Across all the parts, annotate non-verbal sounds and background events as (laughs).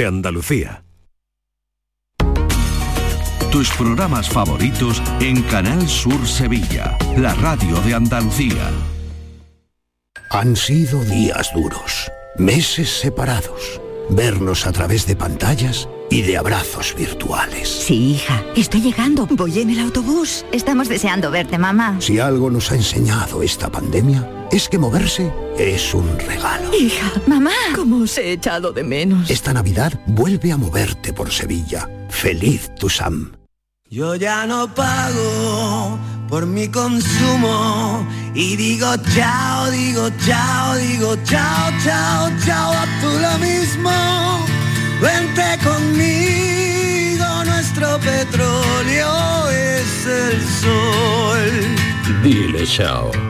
de Andalucía. Tus programas favoritos en Canal Sur Sevilla, la radio de Andalucía. Han sido días duros, meses separados, vernos a través de pantallas y de abrazos virtuales. Sí, hija, estoy llegando. Voy en el autobús. Estamos deseando verte, mamá. Si algo nos ha enseñado esta pandemia, es que moverse es un regalo. Hija, mamá, ¿cómo os he echado de menos? Esta Navidad vuelve a moverte por Sevilla. Feliz tu Sam. Yo ya no pago por mi consumo y digo chao, digo chao, digo chao, chao, chao, a tú lo mismo. Vente conmigo, nuestro petróleo es el sol. Dile chao.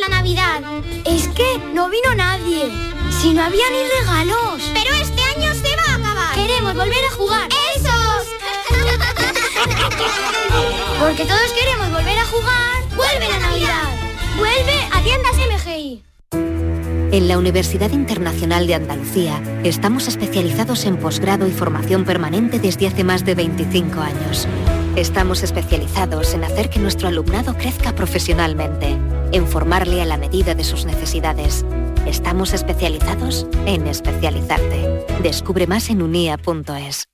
La Navidad. Es que no vino nadie. Si no había ni regalos. Pero este año se va a acabar. Queremos volver a jugar. ¡Esos! (laughs) Porque todos queremos volver a jugar. ¡Vuelve la Navidad! ¡Vuelve a tiendas MGI! En la Universidad Internacional de Andalucía estamos especializados en posgrado y formación permanente desde hace más de 25 años. Estamos especializados en hacer que nuestro alumnado crezca profesionalmente, en formarle a la medida de sus necesidades. Estamos especializados en especializarte. Descubre más en unia.es.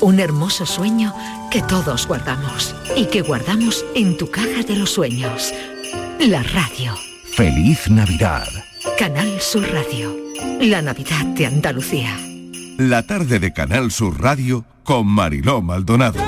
Un hermoso sueño que todos guardamos y que guardamos en tu caja de los sueños. La radio. Feliz Navidad. Canal Sur Radio. La Navidad de Andalucía. La tarde de Canal Sur Radio con Mariló Maldonado.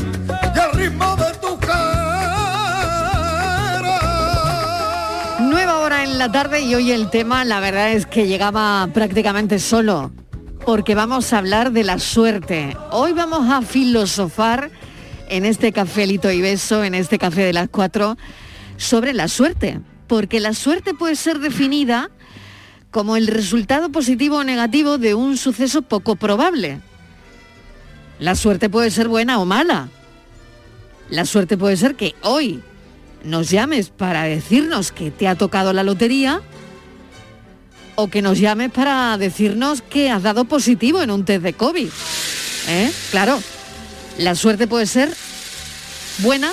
la tarde y hoy el tema, la verdad es que llegaba prácticamente solo, porque vamos a hablar de la suerte. Hoy vamos a filosofar en este cafelito y beso, en este café de las cuatro, sobre la suerte, porque la suerte puede ser definida como el resultado positivo o negativo de un suceso poco probable. La suerte puede ser buena o mala. La suerte puede ser que hoy nos llames para decirnos que te ha tocado la lotería o que nos llames para decirnos que has dado positivo en un test de COVID. ¿Eh? Claro, la suerte puede ser buena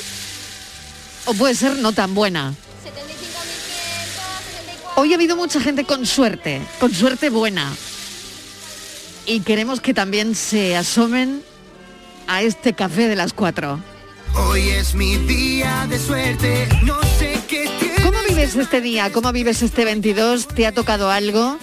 o puede ser no tan buena. Hoy ha habido mucha gente con suerte, con suerte buena. Y queremos que también se asomen a este café de las cuatro. Hoy es mi día de suerte, no sé qué ¿Cómo vives este día? ¿Cómo vives este 22? ¿Te ha tocado algo?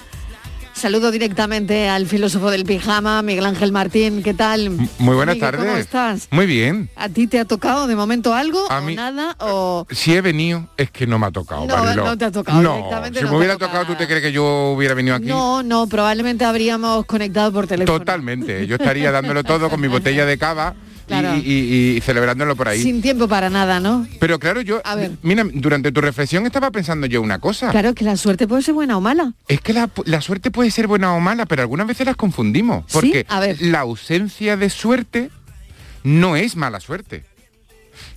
Saludo directamente al filósofo del pijama, Miguel Ángel Martín. ¿Qué tal? Muy buenas Miguel, tardes. ¿Cómo estás? Muy bien. ¿A ti te ha tocado de momento algo A o mí- nada? O... Si he venido, es que no me ha tocado. No, Mariló. no te ha tocado, No, directamente si no me te hubiera tocado tocado, ¿tú te crees que yo hubiera venido aquí? No, no, probablemente habríamos conectado por teléfono. Totalmente. Yo estaría dándolo todo con mi botella de cava Claro. y, y- y celebrándolo por ahí. Sin tiempo para nada, ¿no? Pero claro, yo, A ver. mira, durante tu reflexión estaba pensando yo una cosa. Claro que la suerte puede ser buena o mala. Es que la, la suerte puede ser buena o mala, pero algunas veces las confundimos. Porque A ver. la ausencia de suerte no es mala suerte.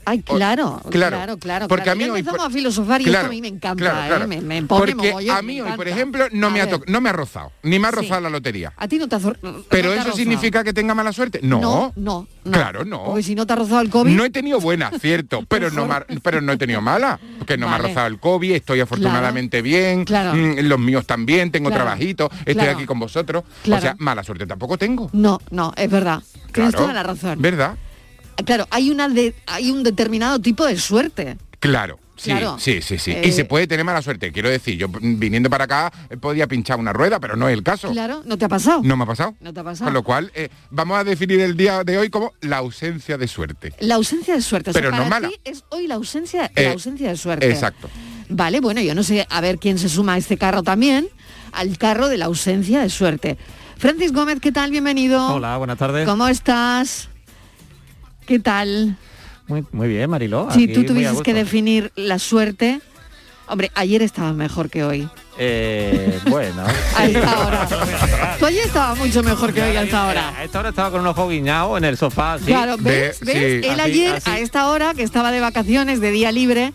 Ay, claro, claro, claro, claro. porque claro. a mí hoy, empezamos por- a filosofar y Claro, esto a mí me encanta. ¿eh? Me, me pone Porque mogollón, a me mí hoy, por ejemplo, no A me, ha to- no me ha rozado, ni me ha Sí. rozado la lotería. ¿A ti no te ha zor- Pero no eso rozado? significa que tenga mala suerte. No, No, no, no. Claro, no. Porque si no te ha rozado el COVID... No he tenido buena, cierto, (laughs) pero no, ha- pero no he tenido mala, porque no me ha rozado el COVID, estoy afortunadamente bien, Claro. mm, los míos también, tengo trabajito, estoy aquí con vosotros. O sea, mala suerte tampoco tengo. No, no, es verdad. Tienes toda la razón. ¿Verdad? Claro, hay una de, hay un determinado tipo de suerte. Claro. Sí, Claro. sí, sí, sí. Eh, y se puede tener mala suerte. Quiero decir, yo viniendo para acá eh, podía pinchar una rueda, pero no es el caso. Claro, ¿no te ha pasado? No me ha pasado. No te ha pasado. Con lo cual, eh, vamos a definir el día de hoy como la ausencia de suerte. La ausencia de suerte. O sea, Pero no para mala. ti es hoy la ausencia, Eh, la ausencia de suerte. Exacto. Vale, bueno, yo no sé, a ver quién se suma a este carro también, al carro de la ausencia de suerte. Francis Gómez, ¿qué tal? Bienvenido. Hola, buenas tardes. ¿Cómo estás? ¿Qué tal? Muy, muy bien, Mariló. Si tú tuvieses que definir la suerte, hombre, ayer estabas mejor que hoy. Eh, bueno. (laughs) A esta hora. Tú ayer estabas mucho mejor que hoy a esta hora. A esta hora estaba con un ojo guiñado en el sofá. así. Claro, ¿ves? ¿Ves? Él Así, ayer, así. a esta hora, que estaba de vacaciones, de día libre,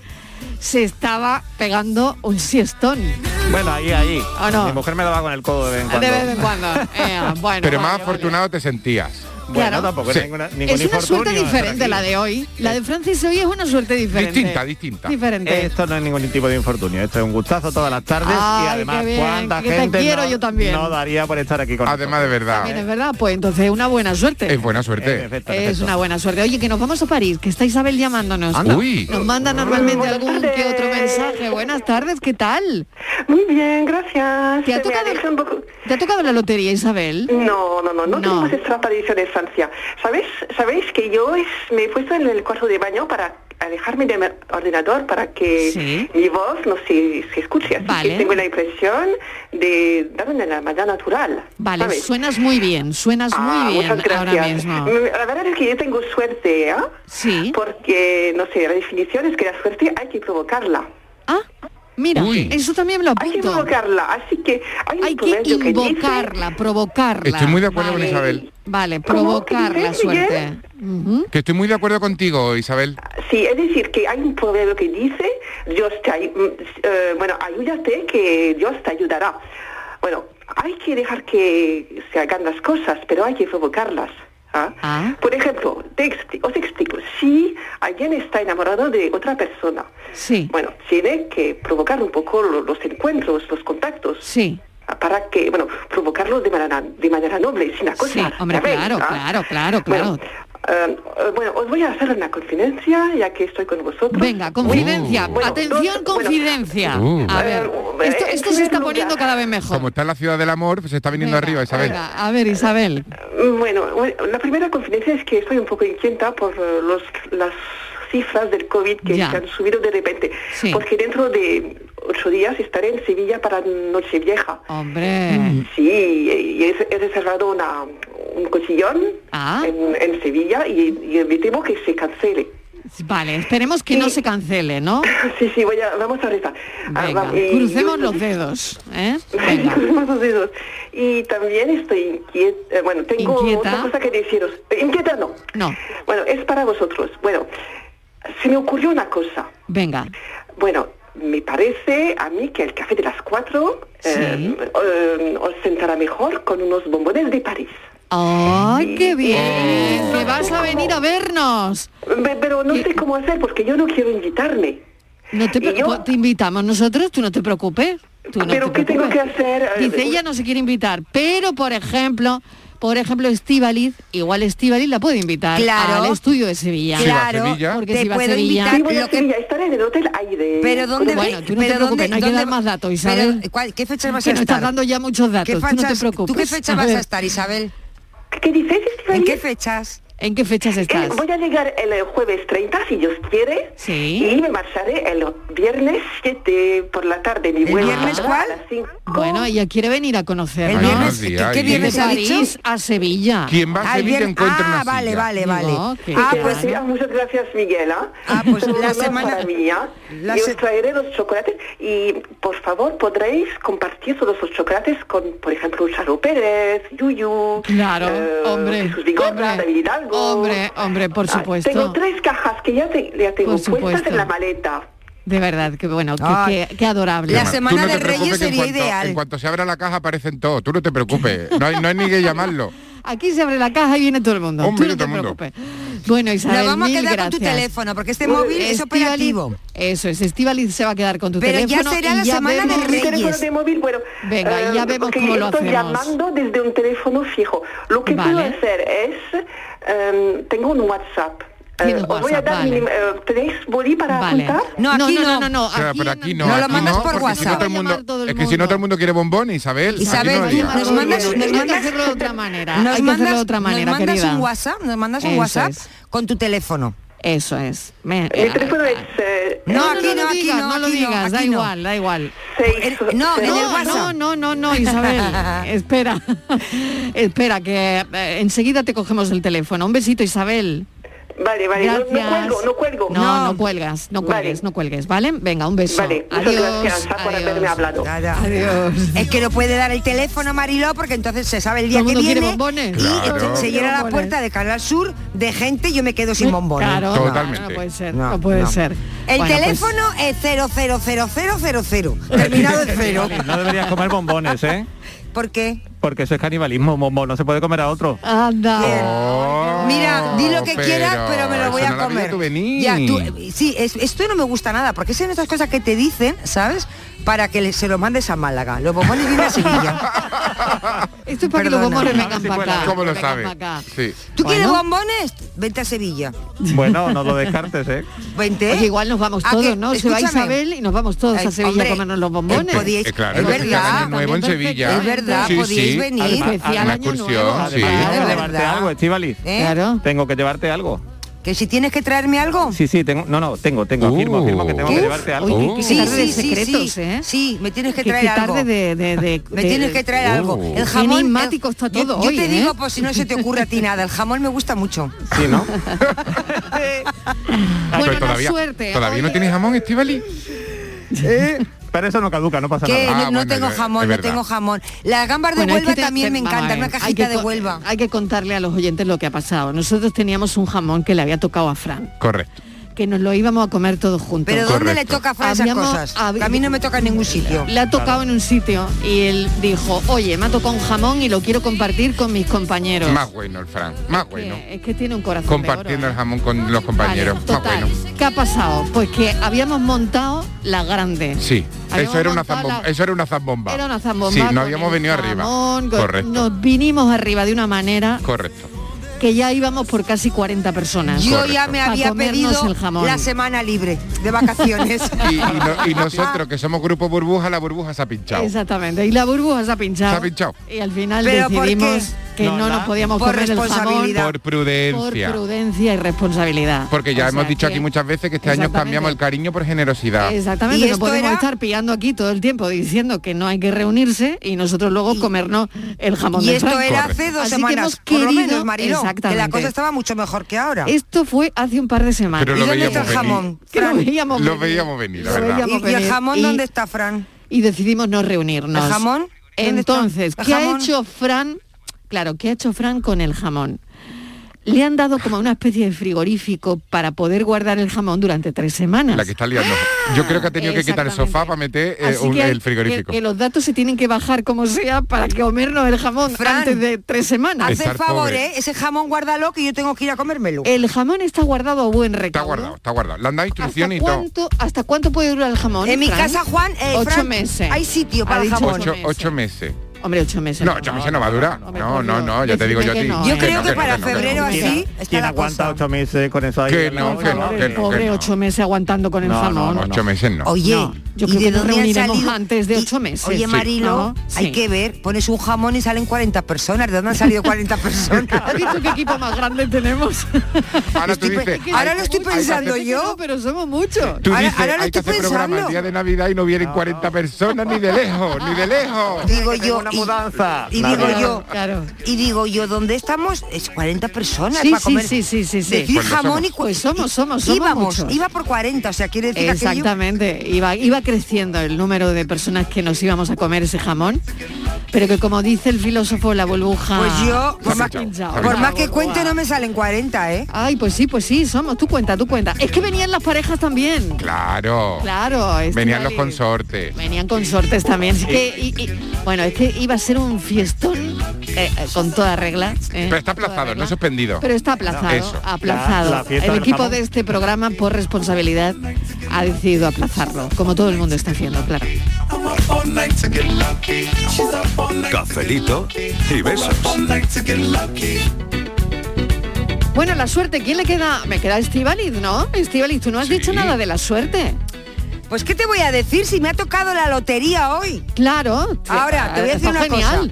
se estaba pegando un siestón. Bueno, ahí, ahí. ¿O no? Mi mujer me daba con el codo de vez en cuando. De vez en cuando. (laughs) Eh, bueno, pero más vale. afortunado te sentías. Bueno, Claro. tampoco Sí. es ninguna, ningún Es una suerte diferente la de hoy. La de Francis hoy es una suerte diferente. Distinta, distinta. Diferente. Esto no es ningún tipo de infortunio, esto es un gustazo todas las tardes y además bien, cuánta que te gente quiero no, yo también. no daría por estar aquí con Además de verdad. También es verdad, pues entonces una buena suerte. Es buena suerte. Es una buena suerte. Oye, que nos vamos a París, que está Isabel llamándonos. Anda. Uy. Nos manda normalmente algún que otro mensaje. Buenas tardes, ¿qué tal? Muy bien, gracias. ¿Te ha tocado, alegra un poco- ¿te ha tocado la lotería, Isabel? No, no, no, no, No. tenemos esta tradición ¿Sabes? ¿Sabéis que yo es- me he puesto en el cuarto de baño para alejarme del ordenador para que mi voz no se, se escuche? Así Vale. que tengo la impresión de darme la manera natural. Vale, ¿sabes? suenas muy bien, suenas Ah, muy bien muchas ahora mismo. Mm, La verdad es que yo tengo suerte, ¿eh? Sí. Porque, no sé, la definición es que la suerte hay que provocarla. Mira, Uy. eso también lo Hay que apunto. provocarla, así que hay, un Hay que proverbio que dice- invocarla, provocarla. Estoy muy de acuerdo con. Isabel. Vale, provocar ¿Qué la suerte. Que estoy muy de acuerdo contigo, Isabel. Sí, es decir, que hay un proverbio que dice, Dios te ay- mm, eh, bueno, ayúdate que Dios te ayudará. Bueno, hay que dejar que se hagan las cosas, pero hay que provocarlas. ¿Ah? Por ejemplo, te os explico, si alguien está enamorado de otra persona, Sí. bueno, tiene que provocar un poco lo- los encuentros, los contactos. Sí. Para que, bueno, provocarlos de manera, de manera noble, sin acosar. Sí, hombre, ¿sabéis, claro, ah? claro, claro, claro. Bueno, eh, eh, bueno, os voy a hacer una confidencia, ya que estoy con vosotros. Venga, confidencia. Bueno, Atención, dos- bueno, confidencia. Uh. A ver, Eh, esto, esto se está lugar- poniendo cada vez mejor. Como está en la ciudad del amor, pues se está viniendo Venga, arriba, Isabel. venga, a ver, Isabel. Bueno, la primera confidencia es que estoy un poco inquieta por eh, los, las cifras del COVID que Ya. se han subido de repente. Sí. Porque dentro de ocho días estaré en Sevilla para Nochevieja. Hombre. Sí, y he, he reservado una, un cosillón ah. en, en, Sevilla y, y evitemos que se cancele. Vale, esperemos que no se cancele, ¿no? (laughs) Sí, sí, voy a, vamos a rezar. Ah, Venga, crucemos los dedos, ¿eh? (laughs) Los dedos. Y también estoy eh, bueno, tengo otra cosa que deciros. Eh, inquieta no. No. Bueno, es para vosotros. Bueno, se me ocurrió una cosa. Venga. Bueno, me parece a mí que el café de las cuatro sí. Eh, os sentará mejor con unos bombones de París. ¡Ay, qué bien! Oh. ¡Que vas a venir a vernos! Pero no sé cómo hacer, porque yo no quiero invitarme. No te, yo... te invitamos nosotros, tú no te preocupes. Tú no pero te ¿qué preocupes. tengo que hacer? Dice, ella no se quiere invitar, pero por ejemplo, por ejemplo, Estivaliz, igual Estivaliz la puede invitar claro. al estudio de Sevilla. Claro, Sevilla? porque te si va puedo a Sevilla, invitar, sí, voy a Sevilla, que... estaré en el hotel Aire. Pero dónde bueno, tú no pero te preocupes, dónde, no hay dónde... que dar más datos, Isabel. Pero, ¿Qué fecha vas a estar? Que no estás dando ya muchos datos, fechas, tú no te preocupes. ¿Tú qué fecha a vas a estar, Isabel? ¿Qué ¿En qué fechas? ¿En qué fechas eh, estás? Voy a llegar el eh, jueves 30, si Dios quiere. Sí. Y me marcharé el viernes 7 por la tarde. Mi ¿El viernes cuál? Bueno, ella quiere venir a conocer. ¿El viernes? ¿Qué, ¿qué, ¿qué viernes dicho? A Sevilla. ¿Quién va a ah, Sevilla ah, encuentra vale, vale, vale, ah, pues, muchas gracias, Miguel. ¿eh? Ah, pues la semana... Mía. ¿ah? La. Yo os traeré los chocolates y, por favor, podréis compartir todos los chocolates con, por ejemplo, Charo Pérez, Yuyu... Claro, eh, hombre. Sus hombre. Hombre, hombre, por ah, supuesto. Tengo tres cajas que ya, tengo puestas en la maleta. De verdad, qué bueno, qué adorable. La Semana no del Reyes sería ideal. En cuanto se abra la caja aparecen todos, tú no te preocupes, no hay, no hay ni que llamarlo. Aquí se abre la caja y viene todo el mundo. Hombre, Tú no te preocupes. Bueno, Isabel, Nos vamos a quedar gracias. con tu teléfono, porque este móvil Estivali, es operativo. Eso es, Estivali se va a quedar con tu Pero teléfono. Pero ya será la semana vemos, de Reyes. De móvil, bueno, Venga, uh, ya eh, vemos cómo lo hacemos. Estoy llamando desde un teléfono fijo. Lo que vale. puedo hacer es, um, tengo un WhatsApp eh, os voy a dar vale. mi, eh, ¿Tenéis bolí para vale. apuntar? No, aquí no, no, no. no, no, aquí, aquí no. No lo mandas por WhatsApp. Si todo el mundo, todo el es que si no todo el mundo quiere bombón, Isabel. Isabel, nos mandas, nos mandas hacerlo de otra (laughs) manera. Nos Hay mandas, que hacerlo de otra manera, nos mandas un WhatsApp, nos mandas un Eso WhatsApp es. con tu teléfono. Eso es. Me, el eh, teléfono es... Eh, no, eh, aquí no, aquí no, no lo digas, da igual, da igual. Eh, no, no, no, no, no, (laughs) Isabel, (laughs) espera, espera, que enseguida te cogemos el teléfono. Un besito, Isabel. Vale, vale, gracias. No, no, cuelgo, no cuelgo. No, no, no cuelgas, no cuelgues, vale. no cuelgues, ¿vale? Venga, un beso. Vale, adiós, por haberme hablado. Adiós. Es que no puede dar el teléfono, Mariló, porque entonces se sabe el día que viene. Y se llena la puerta de Canal Sur de gente y yo me quedo sin bombones. Claro, no puede ser, no, puede ser. El bueno, pues teléfono pues... es 000000, terminado en (laughs) cero. no deberías comer bombones, ¿eh? ¿Por qué? porque eso es canibalismo, momo, no se puede comer a otro. Anda. Oh, Mira, di lo que quieras, pero me lo voy a comer. Tú ya, tú, sí, esto no me gusta nada, porque son estas cosas que te dicen, ¿sabes? Para que se los mandes a Málaga. Los bombones vienen a Sevilla. (laughs) esto es para que los bombones vengan sí, para lo sabes? ¿Tú quieres bombones? Vente a Sevilla. Bueno, no lo descartes, ¿eh? Vente. Oye, igual nos vamos todos, ¿no? Escúchame. Se va Isabel y nos vamos todos a eh, Sevilla hombre, a comernos los bombones. Eh, eh es, verdad. En Sevilla. Es verdad, sí, venir. Además, especial año excursión, nuevo. Sí. Tengo que llevarte algo, Estivali. ¿Eh? Claro. Tengo que llevarte algo. ¿Que si tienes que traerme algo? Sí, sí, tengo, no, no, tengo, tengo, uh, firmo, firmo que tengo ¿Qué? que llevarte algo. Uy, uh. sí, sí, secretos, sí, ¿eh? sí, me tienes que, traer algo. De, de, de, (laughs) me tienes que traer uh, algo. El jamón... enigmático está todo Yo, yo te ¿eh? digo, pues si no se te ocurre a ti nada, el jamón me gusta mucho. Sí, ¿no? (laughs) (laughs) bueno, todavía, suerte. ¿Todavía oye. no tienes jamón, Estivali? ¿Eh? Pero eso no caduca, no pasa nada. No, ah, tengo jamón, no tengo jamón. Las gambas de Huelva también te, me encantan, una cajita de Huelva. Hay que contarle a los oyentes lo que ha pasado. Nosotros teníamos un jamón que le había tocado a Fran. Correcto que nos lo íbamos a comer todos juntos. ¿Pero dónde le toca a esas cosas? A, mí no me toca en ningún sitio. Le ha tocado en un sitio y él dijo, oye, me ha tocado un jamón y lo quiero compartir con mis compañeros. Más bueno el Fran, más bueno. Es que tiene un corazón Compartiendo el jamón ¿eh? con los compañeros, más bueno. ¿Qué ha pasado? Pues que habíamos montado la grande. Sí, eso era, una zambomba, era, una zambomba. Sí, no habíamos venido arriba. Correcto. Nos vinimos arriba de una manera. Correcto que ya íbamos por casi 40 personas. Yo ya me había pedido el jamón. la semana libre de vacaciones. (laughs) y, nosotros, que somos grupo burbuja, la burbuja se ha pinchado. Exactamente, y la burbuja se ha pinchado. Ha pinchado. Y al final decidimos que no, nos podíamos por comer responsabilidad. El favor, por prudencia. Por prudencia y responsabilidad. Porque ya hemos dicho aquí muchas veces que este año cambiamos el cariño por generosidad. Exactamente, y no podemos estar pillando aquí todo el tiempo diciendo que no hay que reunirse y nosotros luego comernos el jamón y de esto era hace dos semanas, que hemos querido, por que la cosa estaba mucho mejor que ahora. Esto fue hace un par de semanas. Pero lo, ¿Y dónde está el jamón, Fran? lo veíamos venir. Lo veíamos venir, ¿Y, el jamón dónde está, Fran? Y decidimos no reunirnos. ¿El jamón? Entonces, ¿qué ha hecho Fran claro, ¿qué ha hecho Fran con el jamón? le han dado como una especie de frigorífico para poder guardar el jamón durante tres semanas. La que está liando. Yo creo que ha tenido que quitar el sofá para meter eh, el frigorífico. Que, que, los datos se tienen que bajar como sea para que comernos el jamón antes de tres semanas. Haz el favor, ¿eh? ese jamón guárdalo que yo tengo que ir a comérmelo. El jamón está guardado a buen recaudo. Está guardado, está guardado. Le han dado instrucciones y todo. ¿Hasta cuánto puede durar el jamón? En mi casa, Juan, eh, ocho meses. Hay sitio para el jamón. Ocho meses. Hombre, ocho meses. No, ocho meses no va a durar. No, no, no, ya te digo yo a ti. No, Yo creo que para no, febrero ¿Quién, así está quién la aguanta cosa. ocho meses con eso ahí? Que no, que no, que no, Pobre ocho meses aguantando con el no, Ocho meses no. Oye, yo ¿y creo de que nos dónde han reuniremos salido? antes de Y- ocho meses. Oye. Marilo, ¿No? hay Sí. que ver, pones un jamón y salen 40 personas. ¿De dónde han salido 40 personas? (laughs) ¿Has visto qué equipo más grande tenemos? Ahora tú dices, lo estoy pensando hacer- yo. Pero somos muchos. Tú Ahora- dices, ahora lo hay que hacer programa pensando. el día de Navidad y no vienen 40 personas ni de lejos, ni de lejos. Digo yo, y- mudanza. y digo yo, Claro. y digo yo, ¿dónde estamos? Es 40 personas Sí, para sí, comer. sí, sí, sí, sí. Decir Pues jamón y somos. cu- Pues somos, somos, somos íbamos, muchos. iba por 40, o sea, quiere decir aquello- Exactamente, iba, iba creciendo el número de personas que nos íbamos a comer ese jamón, pero que como dice el filósofo la burbuja... Pues yo, por más, pinchado. por más que cuente, no me salen 40, ¿eh? Ay, pues sí, pues sí, somos, tú cuenta, tú cuenta. Es que venían las parejas también. Claro. Claro, Venían los consortes. Venían consortes también. Así que, y- y- bueno, es que iba a ser un fiestón eh, eh, con toda regla. eh, Pero está aplazado, no suspendido. Pero está aplazado, Eso. aplazado. La- la fiesta el equipo de este programa, por responsabilidad, ha decidido aplazarlo, como todo el mundo está haciendo, claro. Cafelito y besos. Bueno, la suerte, ¿quién le queda? Me queda Estivaliz, ¿no? Estivaliz, tú no has dicho nada de la suerte. Pues ¿qué te voy a decir si me ha tocado la lotería hoy? Claro. Ahora, te voy a decir Está una genial. cosa.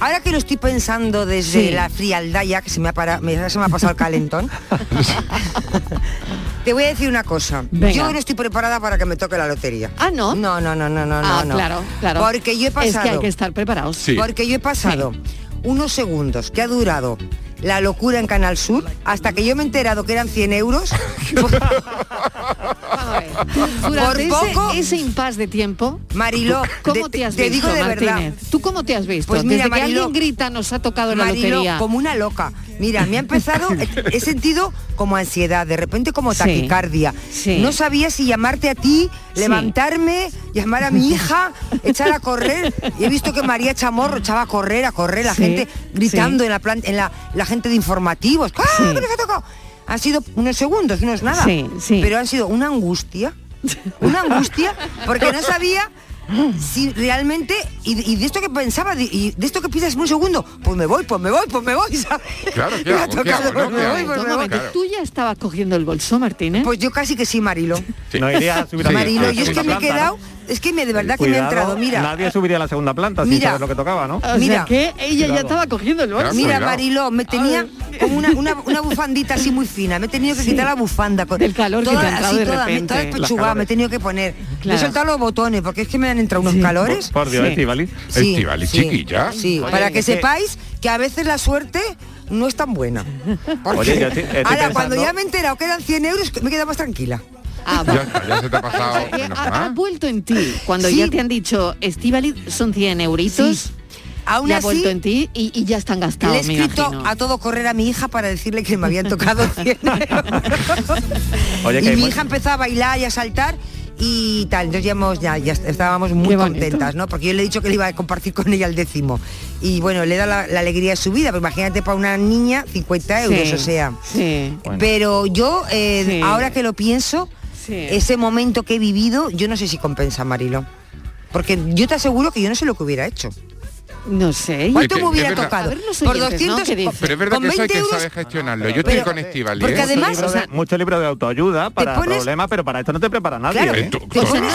Ahora que lo estoy pensando desde Sí. la frialdad ya, que se me ha, para- me, se me ha pasado el calentón, (laughs) te voy a decir una cosa. Venga. Yo no estoy preparada para que me toque la lotería. Ah, ¿no? No, no, no, no, no, ah, no. claro, claro. Porque yo he pasado... Es que hay que estar preparados. Sí. Porque yo he pasado unos segundos que ha durado la locura en Canal Sur hasta que yo me he enterado que eran 100 euros. (laughs) Por poco- ese, impasse de tiempo, Mariló, ¿cómo de- te has te visto, digo de verdad. ¿Tú cómo te has visto? Pues mira, Desde que Mariló, alguien grita nos ha tocado la Mariló, lotería. como una loca. Mira, me ha empezado, (laughs) he, sentido como ansiedad, de repente como taquicardia. sí. No sabía si llamarte a ti, Sí. Llamar a mi (laughs) hija, echar a correr. Y he visto que María Chamorro echaba a correr, a correr, la Sí, gente gritando sí. en la plan- en la, la gente de informativos. ¡Ah, Sí. que ha tocado! Han sido unos segundos, no es nada. Sí, sí. Pero han sido una angustia, una angustia, porque no sabía si realmente, y, y de esto que pensaba, de- y de esto que piensas un segundo, pues me voy, pues me voy, pues me voy, ¿sabes? Claro, (laughs) Me ¿qué ha hago? ¿Qué tocado, hago, pues no? ¿tú ya estabas cogiendo el bolso, Martínez? Pues yo casi que sí, Marilo. No iría a subir a Sí. la- Marilo, yo es que me he planta, quedado, ¿no? Es que me de verdad que me ha entrado, mira. Nadie subiría a la segunda planta sin Mira. saber lo que tocaba, ¿no? o sea mira. que ella ya estaba cogiendo el bolso. Mira. Mariló, me tenía como una, una, una bufandita así muy fina, me he tenido que Sí. quitar la bufanda. Con, Del calor que te ha entrado así de toda, me- repente. toda Las despechugada, me he tenido que poner. Me Claro. he soltado los botones, porque es que me han entrado unos Sí. calores. Por Dios, Sí. Estíbaliz, sí, chiquilla. Sí, Oye, para que sepáis que a veces la suerte no es tan buena. Porque Oye, yo estoy- estoy ahora, cuando ya me he enterado que eran 100 euros, me queda más tranquila. Ah, Ya está, ya se te ha pasado. que menos ha, ha mal. vuelto en ti cuando Sí. ya te han dicho Estivaliz son 100 euritos Sí. Aún ya ha vuelto en ti y, y ya están gastados Le he escrito a todo correr a mi hija para decirle que me habían tocado (laughs) 100 euros. Oye, y mi hija empezó a bailar y a saltar y tal. Entonces ya, hemos- ya, ya estábamos muy contentas, ¿no? Porque yo le he dicho que le iba a compartir con ella el décimo. Y bueno, le da la, la alegría de su vida. Pero imagínate para una niña 50 euros, Sí, o sea. sí. Pero yo, eh, Sí. ahora que lo pienso, Ese momento que he vivido, yo no sé si compensa, Marilo. Porque yo te aseguro que yo no sé lo que hubiera hecho. No sé. ¿Cuánto me hubiera tocado? Por oyentes, ¿no? 200 ¿Qué dicen? Pero es verdad que eso hay 20 que saber gestionarlo. Yo estoy con Estivali. porque ¿eh? además, mucho, libro de, autoayuda para problemas, pero para esto no te prepara nadie. Claro, ¿eh?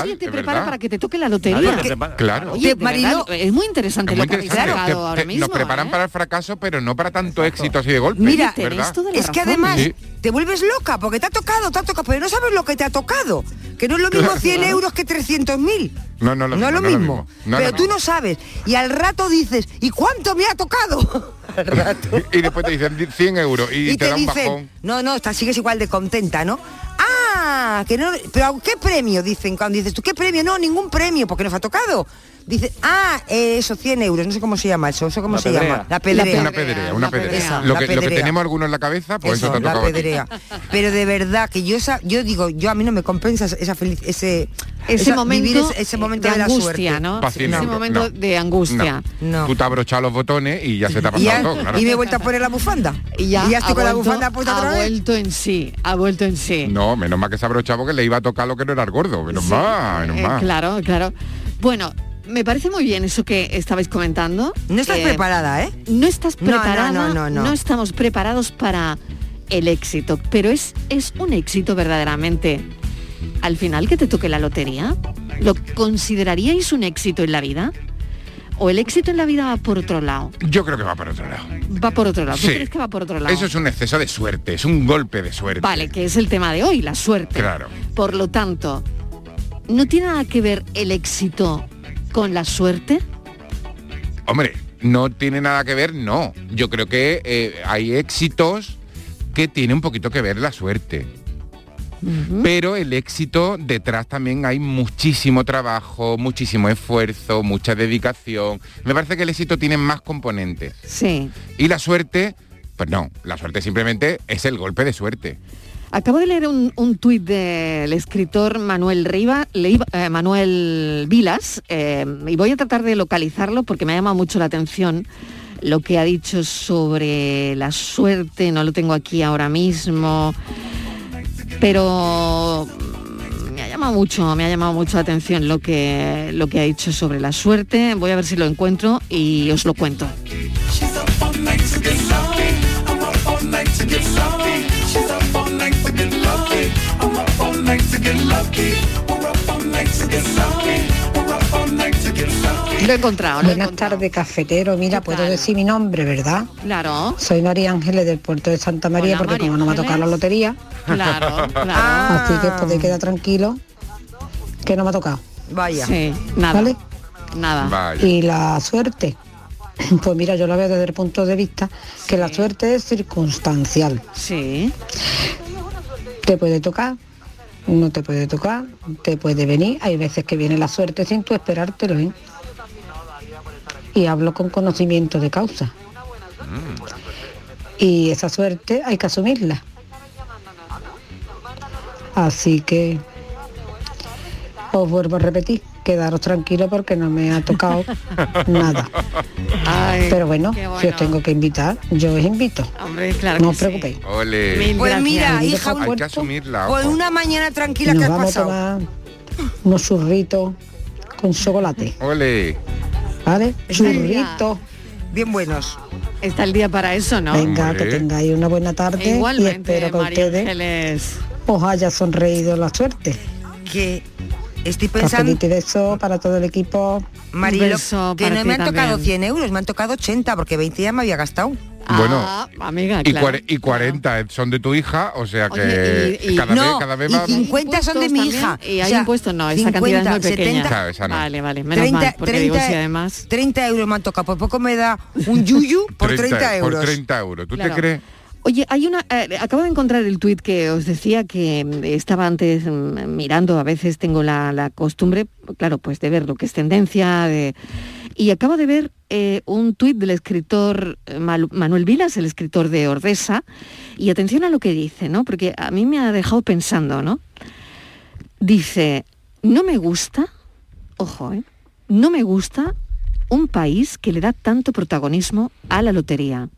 Eh, te prepara para que te toque la lotería. Claro. Oye, es muy interesante Es lo que habéis ahora mismo. nos preparan para el fracaso, pero no para tanto éxito así de golpe. Mira, Es que además te vuelves loca porque te ha tocado, te ha tocado, pero no sabes lo que te ha tocado. Que no es lo mismo (laughs) 100 euros que 300.000. No, no, lo no es lo mismo, no lo mismo. mismo. No, pero no, tú no. sabes. Y al rato dices, ¿y cuánto me ha tocado? (laughs) al rato. Y después te dicen 100 euros y, Y, te, te, da un dicen, bajón. no, no, estás, sigues igual de contenta, ¿no? Ah, que no, pero ¿qué premio? Dicen cuando dices tú, ¿qué premio? No, ningún premio, porque nos ha tocado. Dice, ah, eh, eso, 100 euros, no sé cómo se llama eso, eso cómo La se pedrea. llama. La pedrea. Una pedrea, una pedrea. Esa, Lo la que, lo que pedrea. tenemos algunos en la cabeza, pues eso, Eso, te ha la tocado a ti. pedrea. Pero de verdad que yo esa, yo digo, yo a mí no me compensa esa feliz, ese, Ese esa- momento vivir ese, ese momento de de, la angustia, suerte. ¿no? Ese momento no. de angustia. No. Tú te has abrochado los botones y ya se te ha Y, ya- pasado todo, claro. y me he vuelto a poner la bufanda. Y ya, estoy ha con la vuelto- bufanda puesta ha otra vez. vuelto en sí, ha vuelto en sí. No, menos mal que se ha abrochado porque le iba a tocar lo que no era el gordo. Menos mal, menos Eh, mal. claro, claro. Bueno, me parece muy bien eso que estabais comentando. No estás preparada, ¿eh? No estás No, no, preparada. no, no, no. estamos preparados para el éxito. Pero es, es un éxito verdaderamente. Al final que te toque la lotería, ¿lo consideraríais un éxito en la vida? ¿O el éxito en la vida va por otro lado? Yo creo que va para otro lado. Va por otro lado. ¿Tú Sí. crees que va por otro lado? Eso es un exceso de suerte, es un golpe de suerte. Vale, que es el tema de hoy, la suerte. Claro. Por lo tanto, ¿no tiene nada que ver el éxito con la suerte? Hombre, no tiene nada que ver, no. Yo creo que eh, hay éxitos que tienen un poquito que ver la suerte. Pero el éxito detrás también hay muchísimo trabajo, muchísimo esfuerzo, mucha dedicación. Me parece que el éxito tiene más componentes. Sí. Y la suerte, pues no, la suerte simplemente es el golpe de suerte. Acabo de leer un, un tuit del escritor Manuel Riva, eh, Manuel Vilas, eh, y voy a tratar de localizarlo porque me ha llamado mucho la atención lo que ha dicho sobre la suerte, no lo tengo aquí ahora mismo, pero me ha llamado mucho, me ha llamado mucho la atención lo que, lo que ha dicho sobre la suerte. Voy a ver si lo encuentro y os lo cuento. Lo he encontrado, lo Buenas tardes, cafetero. Mira, puedo decir mi nombre, ¿verdad? Claro. Soy María Ángeles del puerto de Santa María, Hola, porque María como no me ha tocado la lotería, Claro, (laughs) claro. así que podéis quedar tranquilo que no me ha tocado. Vaya. Sí, nada. ¿Vale? Nada. Y la suerte, (clears throat) pues mira, yo la veo desde el punto de vista que la suerte es circunstancial. Sí. Te puede tocar, no te puede tocar, te puede venir. Hay veces que viene la suerte sin tú esperártelo, ¿eh? Y hablo con conocimiento de causa. Y esa suerte hay que asumirla. Así que os vuelvo a repetir, quedaros tranquilos porque no me ha tocado (laughs) nada. Pero bueno, qué si bueno. os tengo que invitar, yo os invito. Hombre, claro no os preocupéis. Ole. Mil Pues mira, hija, hay que asumirla. Pues una mañana tranquila Nos que has vamos pasado. a tomar unos churritos con chocolate. Ole. ¿Vale? Churritos. Bien buenos. Está el día para eso, ¿no? Venga, que tengáis una buena tarde y Igualmente, espero que a María ustedes Ángeles. os haya sonreído la suerte. Que estoy pensando, y beso para todo el equipo. Marilo, que no me han tocado también. 100 euros, me han tocado 80 porque 20 ya me había gastado. Bueno, Ah, amiga, y, claro. y 40 son de tu hija, o sea que Oye, y- y- cada, no, vez, cada vez y va... 50 son de mi Impuestos hija. también, Y O hay sea, impuestos, no, esa cantidad es muy 50, pequeña. 70, Claro, esa no. Vale, vale, menos mal, porque digo, si además... 30 euros me han tocado, por poco me da un yuyu por 30, euros. Por 30 euros. ¿Tú Claro. te crees? Oye, hay una. eh, acabo de encontrar el tuit que os decía que mm, estaba antes mm, mirando. A veces tengo la, costumbre, claro, pues de ver lo que es tendencia. De, y acabo de ver eh, un tuit del escritor eh, Manuel Vilas, el escritor de Ordesa. Y atención a lo que dice, ¿no? Porque a mí me ha dejado pensando, ¿no? Dice, no me gusta, ojo. No me gusta un país que le da tanto protagonismo a la lotería.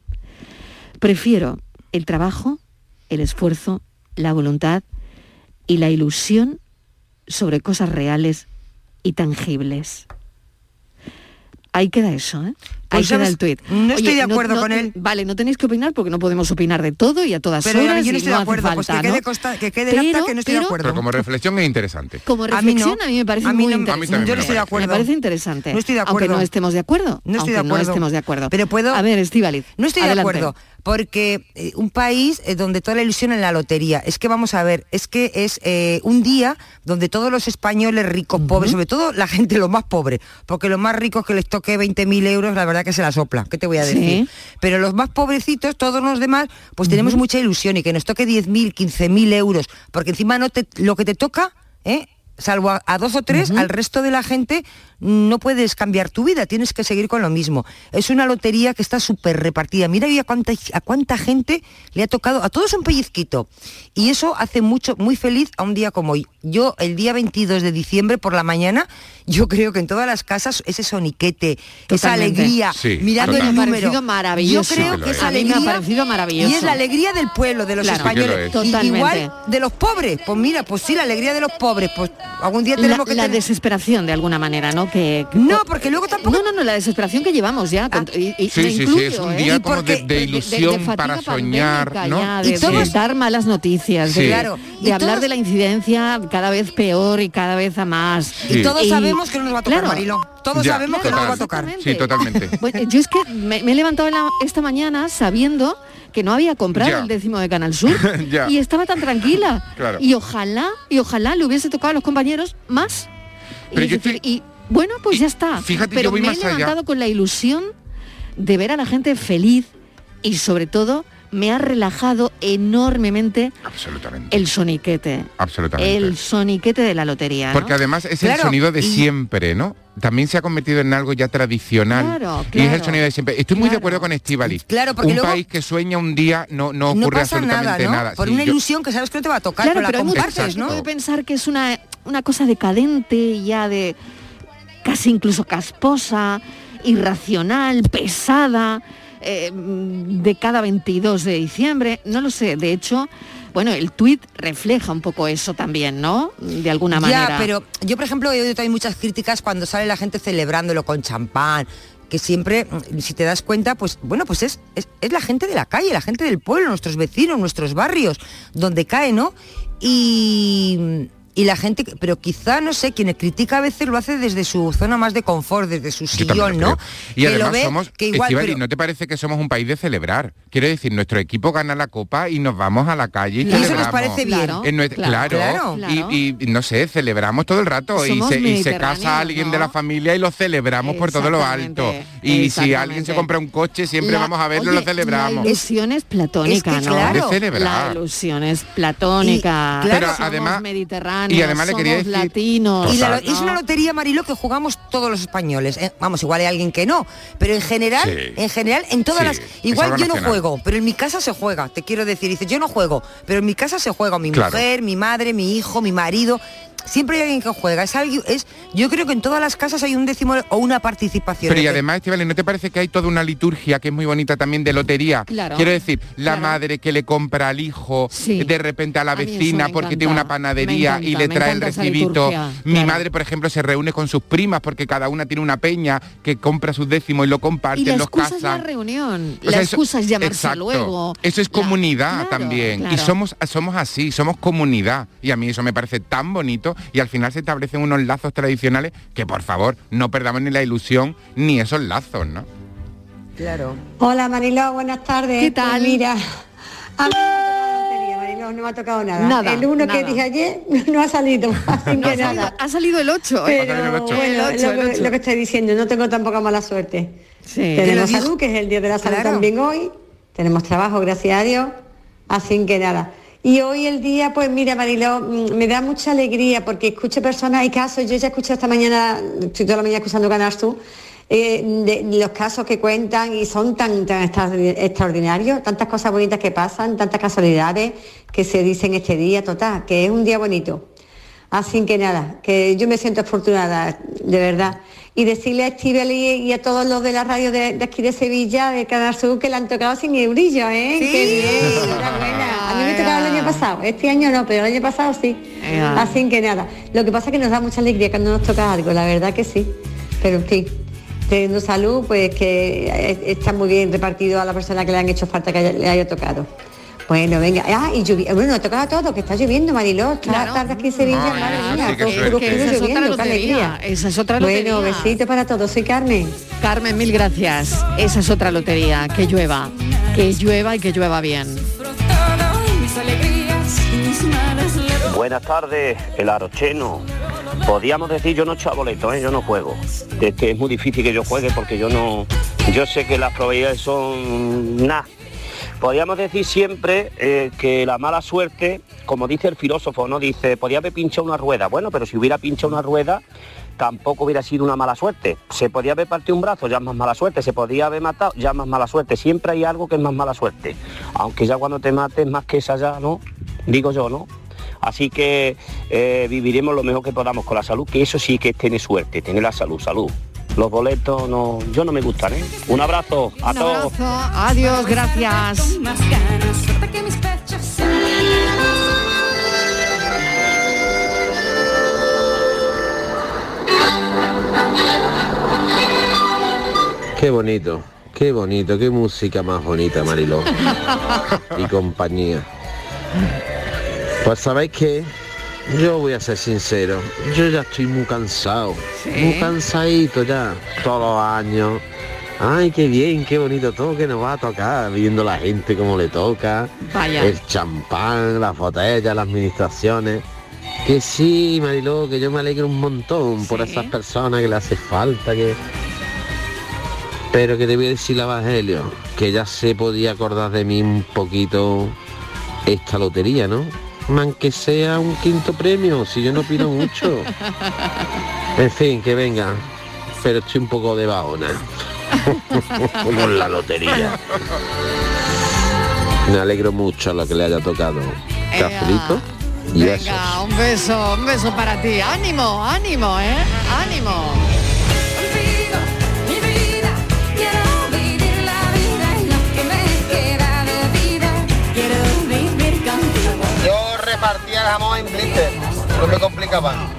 Prefiero el trabajo, el esfuerzo, la voluntad y la ilusión sobre cosas reales y tangibles. Ahí queda eso, ¿eh? Ahí Pues, queda ¿sabes? el tuit. No estoy de acuerdo no- con él. Vale, no tenéis que opinar porque no podemos opinar de todo y a todas Pero horas. yo no estoy de acuerdo, pues falta, que quede, ¿no? consta- que quede Pero- que no estoy de pero- acuerdo. Pero como reflexión es interesante. Como A mí reflexión no. a mí, me parece A mí muy no. A mí interesante. Yo no me estoy de acuerdo. Me parece interesante. No estoy de Aunque acuerdo. no estemos de acuerdo. No estoy aunque de no acuerdo. estemos de acuerdo. Pero puedo- A ver, Estíbaliz. No estoy adelante. de acuerdo, porque eh, un país eh, donde toda la ilusión en la lotería, es que vamos a ver, es que es eh, un día donde todos los españoles ricos, pobres, sobre todo la (laughs) gente lo más pobre, porque los más ricos que les toque 20.000 euros, la verdad que se la sopla, ¿qué te voy a Sí. decir? Pero los más pobrecitos, todos los demás, pues tenemos mucha ilusión y que nos toque 10.000, 15.000 euros, porque encima no te, lo que te toca, ¿eh? Salvo a, a dos o tres, al resto de la gente no puedes cambiar tu vida, tienes que seguir con lo mismo. Es una lotería que está súper repartida. Mira a cuánta, a cuánta gente le ha tocado, a todos un pellizquito. Y eso hace mucho, muy feliz a un día como hoy. Yo el día 22 de diciembre por la mañana, (laughs) yo creo que en todas las casas ese soniquete, esa alegría, Sí, mirando total. el Me ha número. parecido maravilloso. Yo creo Sí que esa es. A mí me ha alegría parecido maravilloso. Y es la alegría del pueblo, de los Claro. Sí que lo españoles. es. Y- Totalmente. Igual de los pobres. Pues mira, pues sí, la alegría de los pobres. Pues algún día La, tenemos que la tener- desesperación de alguna manera, ¿no? Que, no, porque luego tampoco. No, no, no, la desesperación que llevamos ya. con- y, y Sí, sí, sí, incluyo, es un ¿eh? día Y como de, porque- de ilusión fatiga para soñar, ¿no? ya, de, Y todos- de dar malas noticias, de, Sí. Claro, de y hablar todos- de la incidencia cada vez peor y cada vez a más. Y todos sabemos que no nos va a tocar, claro, Mariló. Todos Ya, sabemos que no nos va a tocar. Sí, totalmente. (laughs) Bueno, yo es que me, me he levantado la- esta mañana sabiendo que no había comprado Ya. el décimo de Canal Sur (laughs) Ya. y estaba tan tranquila. Claro. Y ojalá, y ojalá le hubiese tocado a los compañeros más. Pero y, yo bueno, pues ya está. fíjate, Pero yo voy me más he allá. levantado con la ilusión de ver a la gente feliz y sobre todo me ha relajado enormemente Absolutamente. el soniquete. Absolutamente. El soniquete de la lotería. ¿no? Porque además es el sonido de y- siempre, ¿no? También se ha convertido en algo ya tradicional. Claro, Y es el sonido de siempre. Estoy muy de acuerdo con Estivali. Claro, porque un luego- país que sueña un día no, no No ocurre nada, absolutamente ¿no? nada. Por Sí, una yo- ilusión que sabes que no te va a tocar, Claro, pero pero la compartes, ¿no? puede pensar que es una, una cosa decadente, ya de casi incluso casposa, irracional, pesada, eh, de cada 22 de diciembre. No lo sé, de hecho, bueno, el tuit refleja un poco eso también, ¿no? De alguna manera. Ya, pero yo, por ejemplo, he oído también muchas críticas cuando sale la gente celebrándolo con champán, que siempre, mm, si te das cuenta, pues bueno, pues es, es, es la gente de la calle, la gente del pueblo, nuestros vecinos, nuestros barrios, donde cae, ¿no? Y, y la gente, pero quizá, no sé, quien critica a veces lo hace desde su zona más de confort, desde su sillón, ¿no? creo. Y Que lo además ve, somos, que igual, pero- ¿no te parece que somos un país de celebrar? Quiero decir, nuestro equipo gana la copa y nos vamos a la calle y Claro. Eso nos parece bien. Claro, En nuestra- claro. Y, y, no sé, celebramos todo el rato y se, y se mediterráneos, casa alguien de la familia y lo celebramos por todo lo alto. Y si alguien se compra un coche, siempre La- vamos a verlo y oye, lo celebramos. La ilusión es platónica, Es que ¿no? claro. De celebrar. La ilusión es platónica. Y- claro, somos además- y además le quería somos decir- latinos. Y la es una lotería, Marilo, que jugamos todos los españoles. eh, Vamos, igual hay alguien que no, pero en general, Sí. en general, en todas Sí, las. Igual yo no nacional. juego, pero en mi casa se juega. Te quiero decir, dice, yo no juego, pero en mi casa se juega. Mi Claro. mujer, mi madre, mi hijo, mi marido. Siempre hay alguien que juega. Es algo, es, yo creo que en todas las casas hay un décimo o una participación. Pero y además, Estivali, ¿no te parece que hay toda una liturgia que es muy bonita también de lotería? Claro, Quiero decir, la claro. madre que le compra al hijo, de repente a la eso vecina porque tiene una panadería y le trae el recibito. liturgia, Mi claro. madre, por ejemplo, se reúne con sus primas porque cada una tiene una peña que compra sus décimos y lo comparte, Y la los excusa es la reunión. O la sea, eso- excusa es llamarse exacto. luego. Eso es comunidad claro, también. Y somos, somos así, somos comunidad. Y a mí eso me parece tan bonito. Y al final se establecen unos lazos tradicionales que por favor no perdamos ni la ilusión ni esos lazos, ¿no? Claro. Hola Mariló, buenas tardes. ¿Qué tal? Pues mira, a mí no me ha tocado la lotería, Mariló, no me ha tocado nada. Nada, el uno nada. que dije ayer (laughs) no ha salido, (laughs) así No, que ha, salido, nada. ha salido el 8. Pero bueno, es lo, que- lo que estoy diciendo, no tengo tampoco mala suerte. Sí. Tenemos salud, que es el día de la salud Claro. también hoy. Tenemos trabajo, gracias a Dios. Así que nada. Y hoy el día, pues mira, Mariló, mm, me da mucha alegría porque escucho personas y casos. Yo ya escuché esta mañana, estoy toda la mañana escuchando Canal Sur, eh, los casos que cuentan y son tan, tan extra- extraordinarios, tantas cosas bonitas que pasan, tantas casualidades que se dicen este día, total, que es un día bonito. Así que nada, que yo me siento afortunada, de verdad. Y decirle a Estivali y a todos los de la radio de, de aquí de Sevilla, de Canal Sur, que le han tocado sin eurillo, ¿eh? Sí. Qué bien, enhorabuena. A mí me tocaba el año pasado, este año no, pero el año pasado sí. Ea. Así que nada, lo que pasa es que nos da mucha alegría cuando nos toca algo, la verdad que sí. Pero en fin, teniendo salud, pues que eh, está muy bien repartido a la persona que le han hecho falta que haya- le haya tocado. Bueno, venga. Ah, y llovi- Bueno, ha tocado todo, que está lloviendo, Mariló. Está Claro. tarde aquí en Sevilla, madre mía. todo Que esa es lloviendo, lotería, esa es otra Bueno, lotería. besito para todos. Soy Carmen. Carmen, mil gracias. Esa es otra lotería. Que llueva. Que llueva y que llueva bien. Buenas tardes, el arocheno. Podíamos decir yo no echo boleto, ¿eh? yo no juego. Es que es muy difícil que yo juegue porque yo no. Yo sé que las probabilidades son nada. Podríamos decir siempre eh, que la mala suerte, como dice el filósofo, ¿no? Dice, podía haber pinchado una rueda. Bueno, pero si hubiera pinchado una rueda, tampoco hubiera sido una mala suerte. Se podía haber partido un brazo, ya es más mala suerte. Se podía haber matado, ya es más mala suerte. Siempre hay algo que es más mala suerte. Aunque ya cuando te mates, más que esa ya, ¿no? Digo yo, ¿no? Así que eh, viviremos lo mejor que podamos con la salud, que eso sí que es tener suerte, tener la salud, salud. Los boletos no, yo no me gustan, ¿eh? Un abrazo a Un todos. abrazo. Adiós, gracias. Qué bonito, qué bonito, qué música más bonita, Mariló. (laughs) y compañía. Pues sabéis qué, yo voy a ser sincero, yo ya estoy muy cansado, muy cansadito ya, todos los años. Ay, qué bien, qué bonito todo que nos va a tocar, viendo la gente como le toca, Vaya. el champán, las botellas, las administraciones. Que sí, Mariló, que yo me alegro un montón por esas personas que le hace falta, que, pero que te voy a decir el Evangelio, que ya se podía acordar de mí un poquito esta lotería, ¿no? Aunque sea un quinto premio, si yo no pido mucho. (laughs) En fin, que venga. Pero estoy un poco de baona. (laughs) Con la lotería. Me alegro mucho lo que le haya tocado. Cafelito. Venga, un beso, un beso para ti. Ánimo, ánimo, ¿eh? Ánimo. No me complicaba.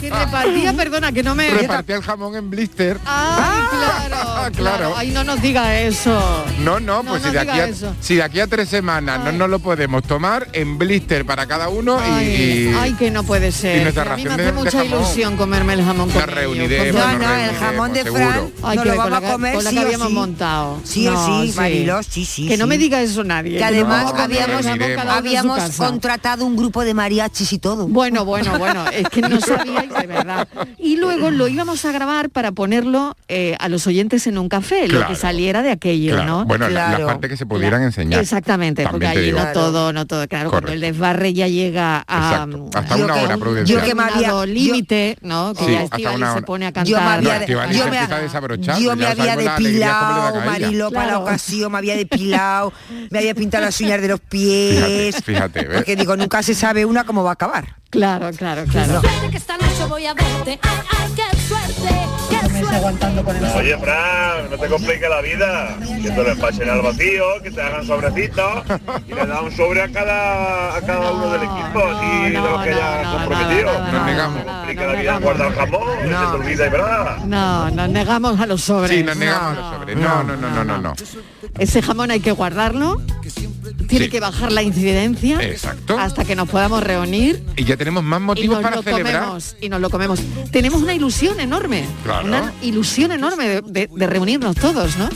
Que repartía, perdona, que no me... Repartía el jamón en blister. Ay, claro, claro. Ay, no nos diga eso. No, no, pues no si, de aquí a, si de aquí a tres semanas no nos lo podemos tomar en blister para cada uno y, y- Ay, que no puede ser. y nuestra Que a mí me hace de- mucha ilusión comerme el jamón con reuniremos, No, no, el jamón de Fran. Ay, no que lo vamos a comer con la sí que o habíamos sí. montado. Sí o No, sí, Mariló, sí, sí. Que no me diga eso nadie. Que además no, habíamos, habíamos contratado un grupo de mariachis y todo. Bueno, bueno, bueno, es que no sabíais de verdad. Y luego lo íbamos a grabar para ponerlo eh, a los oyentes en un café, lo Claro. que saliera de aquello, Claro. ¿no? Bueno, la- las partes que se pudieran enseñar. Exactamente, porque digo. no todo, no todo, claro, cuando el desbarre ya llega a Exacto. Hasta una hora prudencial. yo que me había límite, ¿no? Que Sí, ya hasta una se hora. pone a cantar. Yo me había, No, yo se me- a yo había la depilado. Mariló, para la Claro. ocasión, me había depilado, me había pintado las uñas de los pies. Fíjate, fíjate, ¿ves? Porque digo, nunca se sabe una cómo va a acabar. Claro, claro, claro. Puede que esta noche voy a verte. Ay, ay, qué suerte, qué suerte. aguantando con Oye, Fran, no te compliques la vida. Que te lo empachen al vacío, que te hagan sobrecitos y le da un sobre a cada, a cada uno del equipo, así de los que hayas comprometido. Nos negamos. Complica la vida, guarda el jamón, que se te olvida y verdad. No, nos negamos a los sobres. Sí, nos negamos a los sobres. No, no, no, no, no, no. Ese jamón hay que guardarlo. Tiene Sí. que bajar la incidencia Exacto. hasta que nos podamos reunir Y ya tenemos más y motivos nos para lo celebrar. comemos y nos lo comemos. Tenemos una ilusión enorme, Claro. una ilusión enorme de, de- de reunirnos todos, ¿no?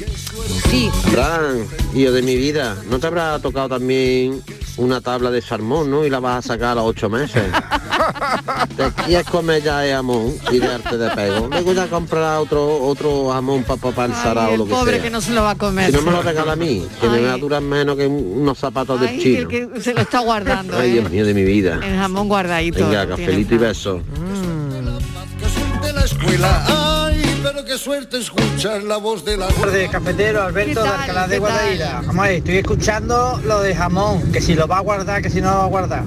Sí. Fran, hijo de mi vida, ¿no te habrá tocado también una tabla de salmón, no? Y la vas a sacar a los ocho meses. (laughs) Te quieres comer ya el jamón y darte de pego. Luego ya comprará otro otro jamón para pa, el sarao lo que pobre sea. que no se lo va a comer. Si no me lo regala a mí, que me va a durar menos que unos zapatos Ay, de chino. que, que se lo está guardando, Ay, ¿eh? Dios mío de mi vida. El jamón guardadito. Venga, cafelito y besos. de escuela. Ay, pero qué suerte escuchar la voz de la de cafetero Alberto de Alcalá de Guadaira. Vamos estoy escuchando lo de jamón, que si lo va a guardar, que si no lo va a guardar.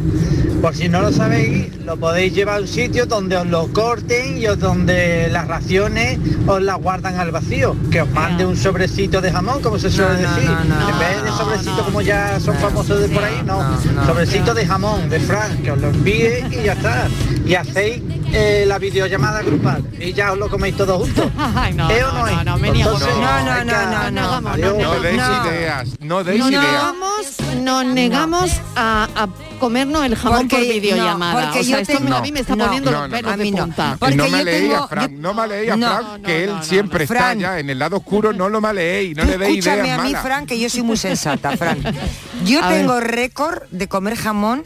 Por si no lo sabéis, lo podéis llevar a un sitio donde os lo corten y os donde las raciones os las guardan al vacío. Que os mande un sobrecito de jamón, como se suele decir. en vez de sobrecito como ya son famosos de por ahí, no. sobrecito de jamón, de Fran, que os lo envíe y ya está. Y hacéis eh, la videollamada grupal y ya os lo coméis todos juntos. (laughs) Ay, no, ¿Eh o no, no, no, no, me niego. Entonces, No, no, no, no, no, no, Adiós. No deis No. ideas, no deis Nos ideas. negamos, nos negamos a, a comernos el jamón Porque- por videollamada. no, porque o sea, yo esto tengo- a mí me está no, poniendo no, los no, pelos de no. punta. Porque no me leéis a Frank, no me leéis a No, Frank, que él siempre está ya en el lado oscuro, no lo maleéis, no le deis escúchame a mí, malas. Fran, que yo soy muy sensata. (laughs) Yo tengo récord de comer jamón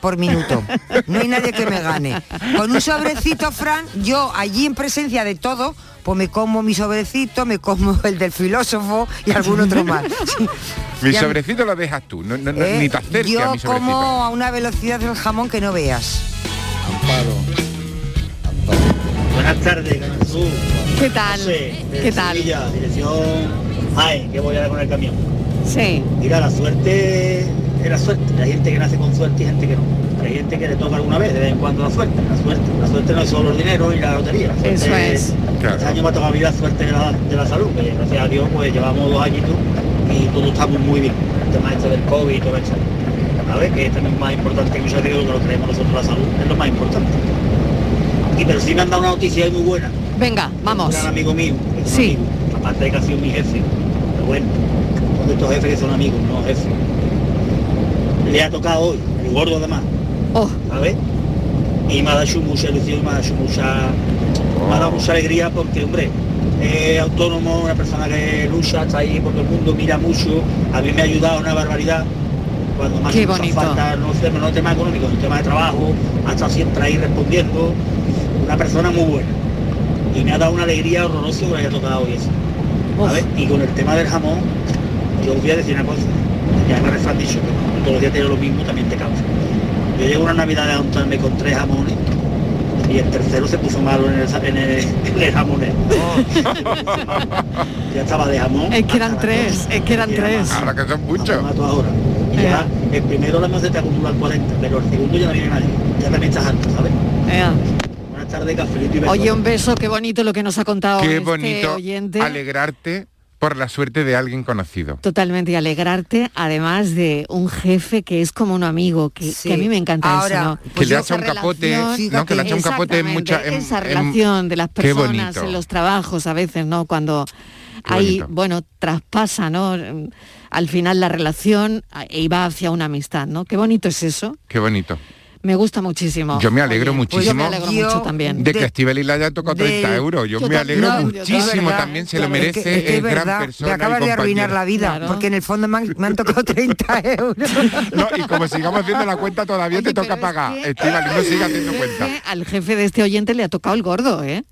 por minuto. No hay nadie que me gane. Con un sobrecito, Fran, yo allí en presencia de todo, pues me como mi sobrecito, me como el del filósofo y algún otro más. Sí. Mi Ya- sobrecito lo dejas tú, no, no- no- Eh, ni te acerques a yo mi sobrecito. como a una velocidad del jamón que no veas. Buenas tardes, Canal Sur. ¿Qué tal? José, ¿Qué tal? Sevilla, dirección Jaén, que voy a dar con el camión. Sí. Mira, la suerte es la suerte. Hay gente que nace con suerte y gente que no. Hay gente que le toca alguna vez, de vez en cuando la suerte. La suerte, la suerte no es solo el dinero y la lotería. La suerte Eso es. Este año me ha tocado a mí la suerte de la, de la salud, que gracias a Dios pues llevamos dos añitos y todos estamos muy bien. El tema este del COVID y todo eso. ¿Sabes? Que es también más importante que muchas veces que lo tenemos nosotros la salud, es lo más importante. Y pero sí me han dado una noticia muy buena. Venga, vamos. Un gran amigo mío, es Sí. amigo, aparte de que ha sido mi jefe, pero bueno, de estos jefes que son amigos, no jefes. Le ha tocado hoy, el gordo además, Oh. ¿sabes? Y me ha dado mucha ilusión, me ha dado mucha, me ha dado mucha alegría porque, hombre, es autónomo, una persona que lucha, está ahí por todo el mundo, mira mucho, a mí me ha ayudado una barbaridad. Cuando más Qué hizo bonito. falta, no sé, no el tema económico, el tema de trabajo, ha estado siempre ahí respondiendo, una persona muy buena y me ha dado una alegría horrorosa que me haya tocado hoy eso. Y con el tema del jamón, yo os voy a decir una cosa, ya me refrán dicho que todos los días tienes lo mismo, también te cansa. Yo llego una Navidad a juntarme con tres jamones y el tercero se puso malo en el, en el, (laughs) en el jamonero. ya estaba de jamón. Es que eran tres, es que eran tres. Ahora que son muchos. ahora. Y ya el primero la más se te acumulan 40, pero el segundo ya no viene nadie. Ya también estás harto, ¿sabes? Ea. Buenas tardes, cafelito y besos. Oye, un beso, qué bonito lo que nos ha contado Qué este bonito oyente. alegrarte por la suerte de alguien conocido. Totalmente, y alegrarte, además de un jefe que es como un amigo, que, que a mí me encanta Ahora, eso, ¿no? Que le ha hecho un capote, ¿no? Que le un capote en mucha... en- esa en- relación de las personas en los trabajos a veces, ¿no? Cuando hay, bueno, traspasa, ¿no? Al final la relación e iba hacia una amistad, ¿no? Qué bonito es eso. Qué bonito. Me gusta muchísimo. Yo me alegro Oye, pues yo me muchísimo mucho también. de que a Estivali le haya tocado de- 30 euros. Yo, Yo me alegro No, muchísimo verdad. también, se lo es merece, que- es que es, es gran verdad, persona. Me acabas de arruinar la vida, porque en el fondo me han, me han tocado 30 (laughs) euros. No, y como sigamos haciendo la cuenta todavía te toca pagar. Estivali, no sigas haciendo cuenta. Que al jefe de este oyente le ha tocado el gordo, ¿eh?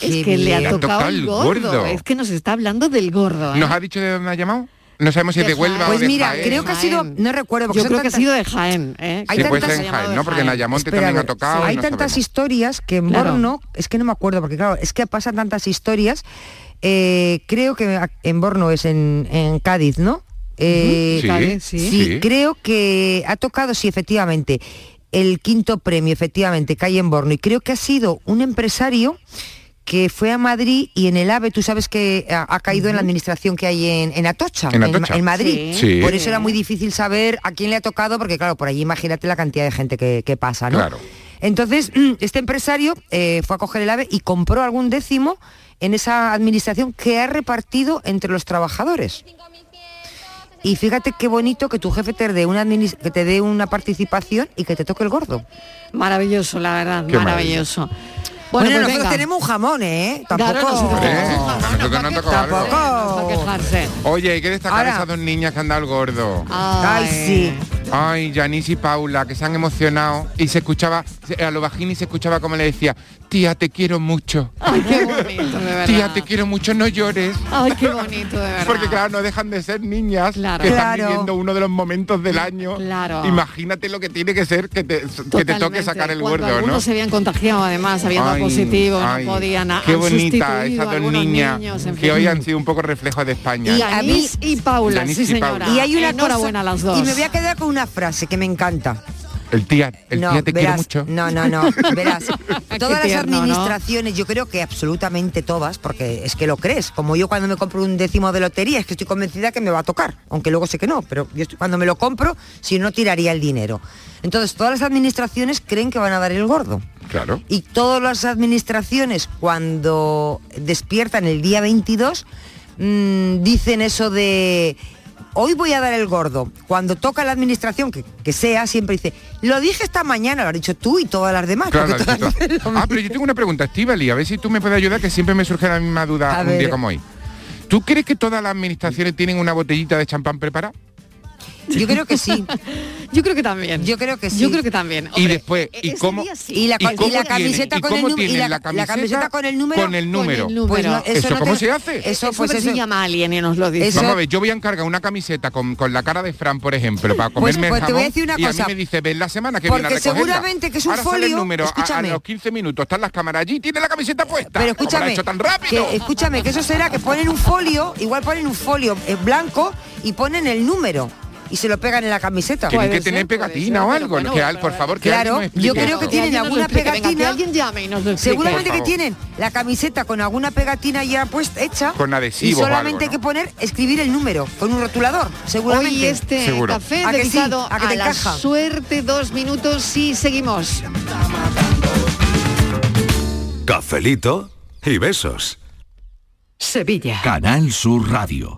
Es que le ha bien. Le ha tocado, tocado el el gordo. gordo. Es que nos está hablando del gordo. ¿eh? ¿Nos ha dicho de dónde ha llamado? No sabemos si es de Huelva o Pues de mira, Jaén. creo que ha sido, no recuerdo, porque Yo creo que ha sido de Jaén. ¿eh? Hay Sí, puede tantas- ser en Jaén, ¿no? Porque en Ayamonte Espera, también ha tocado. Hay no tantas sabemos. historias que en Claro. Borno, es que no me acuerdo, porque claro, es que pasan tantas historias. eh, creo que en Borno es en, en Cádiz, ¿no? Eh, Sí, Cádiz, sí. Sí. creo que ha tocado, sí, efectivamente, el quinto premio, efectivamente, que hay en Borno. Y creo que ha sido un empresario que fue a Madrid y en el AVE, tú sabes que ha, ha caído en la administración que hay en, en Atocha, En Atocha. en Madrid. Sí. Sí. Por eso era muy difícil saber a quién le ha tocado, porque claro, por allí imagínate la cantidad de gente que, que pasa, ¿no? Claro. Entonces, este empresario eh, fue a coger el AVE y compró algún décimo en esa administración que ha repartido entre los trabajadores. Y fíjate qué bonito que tu jefe te dé una, que te dé una participación y que te toque el gordo. Maravilloso, la verdad, Qué maravilloso. Bueno, pues nosotros venga. tenemos un jamón, ¿eh? Tampoco. Nosotros ¿Eh? Nosotros. Tampoco. quejarse. Oye, hay que destacar Ahora- a esas dos niñas que han dado el gordo. Ay, sí. Ay, Janice y Paula, que se han emocionado y se escuchaba, a lo bajín y se escuchaba como le decía, tía, te quiero mucho. Ay, qué bonito, de (laughs) verdad. Tía, te quiero mucho, no llores. Ay, qué bonito, de (laughs) verdad. Porque claro, no dejan de ser niñas Claro. que están Claro. viviendo uno de los momentos del año. Claro. Imagínate lo que tiene que ser que te, que te toque sacar el Cuando gordo, ¿no? se habían contagiado, además, habían dado Ay, positivo, ay, no podían. Qué bonita esas dos niñas niños, en que fin. hoy han sido un poco reflejo de España. Y y Paula, sí y señora. Paula. Y hay una Enhorabuena cosa, a las dos. Y me voy a quedar con una frase que me encanta. El tía, el no, tía te verás, mucho. No, no, no, verás. (laughs) Todas las tierno, ¿no? administraciones, yo creo que absolutamente todas, porque es que lo crees, como yo cuando me compro un décimo de lotería, es que estoy convencida que me va a tocar, aunque luego sé que no, pero yo estoy- cuando me lo compro, si no tiraría el dinero. Entonces, todas las administraciones creen que van a dar el gordo. Claro. Y todas las administraciones cuando despiertan el día 22 mm, dicen eso de hoy voy a dar el gordo. Cuando toca la administración, que, que sea, siempre dice, lo dije esta mañana, lo has dicho tú y todas las demás. Claro, todas Ah, pero yo tengo una pregunta, Estivali, a ver si tú me puedes ayudar, que siempre me surge la misma duda A un ver. día como hoy. ¿Tú crees que todas las administraciones tienen una botellita de champán preparada? Yo creo que sí. (laughs) Yo creo que también. Yo creo que sí. Yo creo que también. Y después, sí. Y la, ¿Y co- y cómo la tienen- camiseta y con el número. La, la la camiseta con el número. con el número? Con el Pues no, número. ¿Eso no cómo te- se hace? Eso, Eso pues eso. llama a alguien y nos lo dice. Eso- Vamos a ver, yo voy a encargar una camiseta con, con la cara de Fran, por ejemplo, para (laughs) comerme pues el te voy a decir una y a cosa. mí me dice, ven la semana que viene a Porque recogerla. seguramente que es un Ahora sale el folio, a- a, los 15 minutos están las cámaras allí, tiene la camiseta puesta. Pero ¿Cómo lo ha escúchame, hecho tan rápido? que, escúchame, que eso será que ponen un folio, igual ponen un folio eh, blanco y ponen el número y se lo pegan en la camiseta. Tienen que tener ser, pegatina ser, o algo, bueno, que al- por favor, que Claro, alguien nos yo creo que tienen alguna explique. Venga, que pegatina. alguien llame y nos lo explique. Seguramente que tienen la camiseta con alguna pegatina ya puesta hecha Con y adhesivos o solamente algo, hay que poner escribir el número con un rotulador, seguramente. Hoy este Seguro. café ¿A que sí? dedicado ¿A que te la encaja? suerte, dos minutos y seguimos. Cafelito y besos. Sevilla. Canal Sur Radio.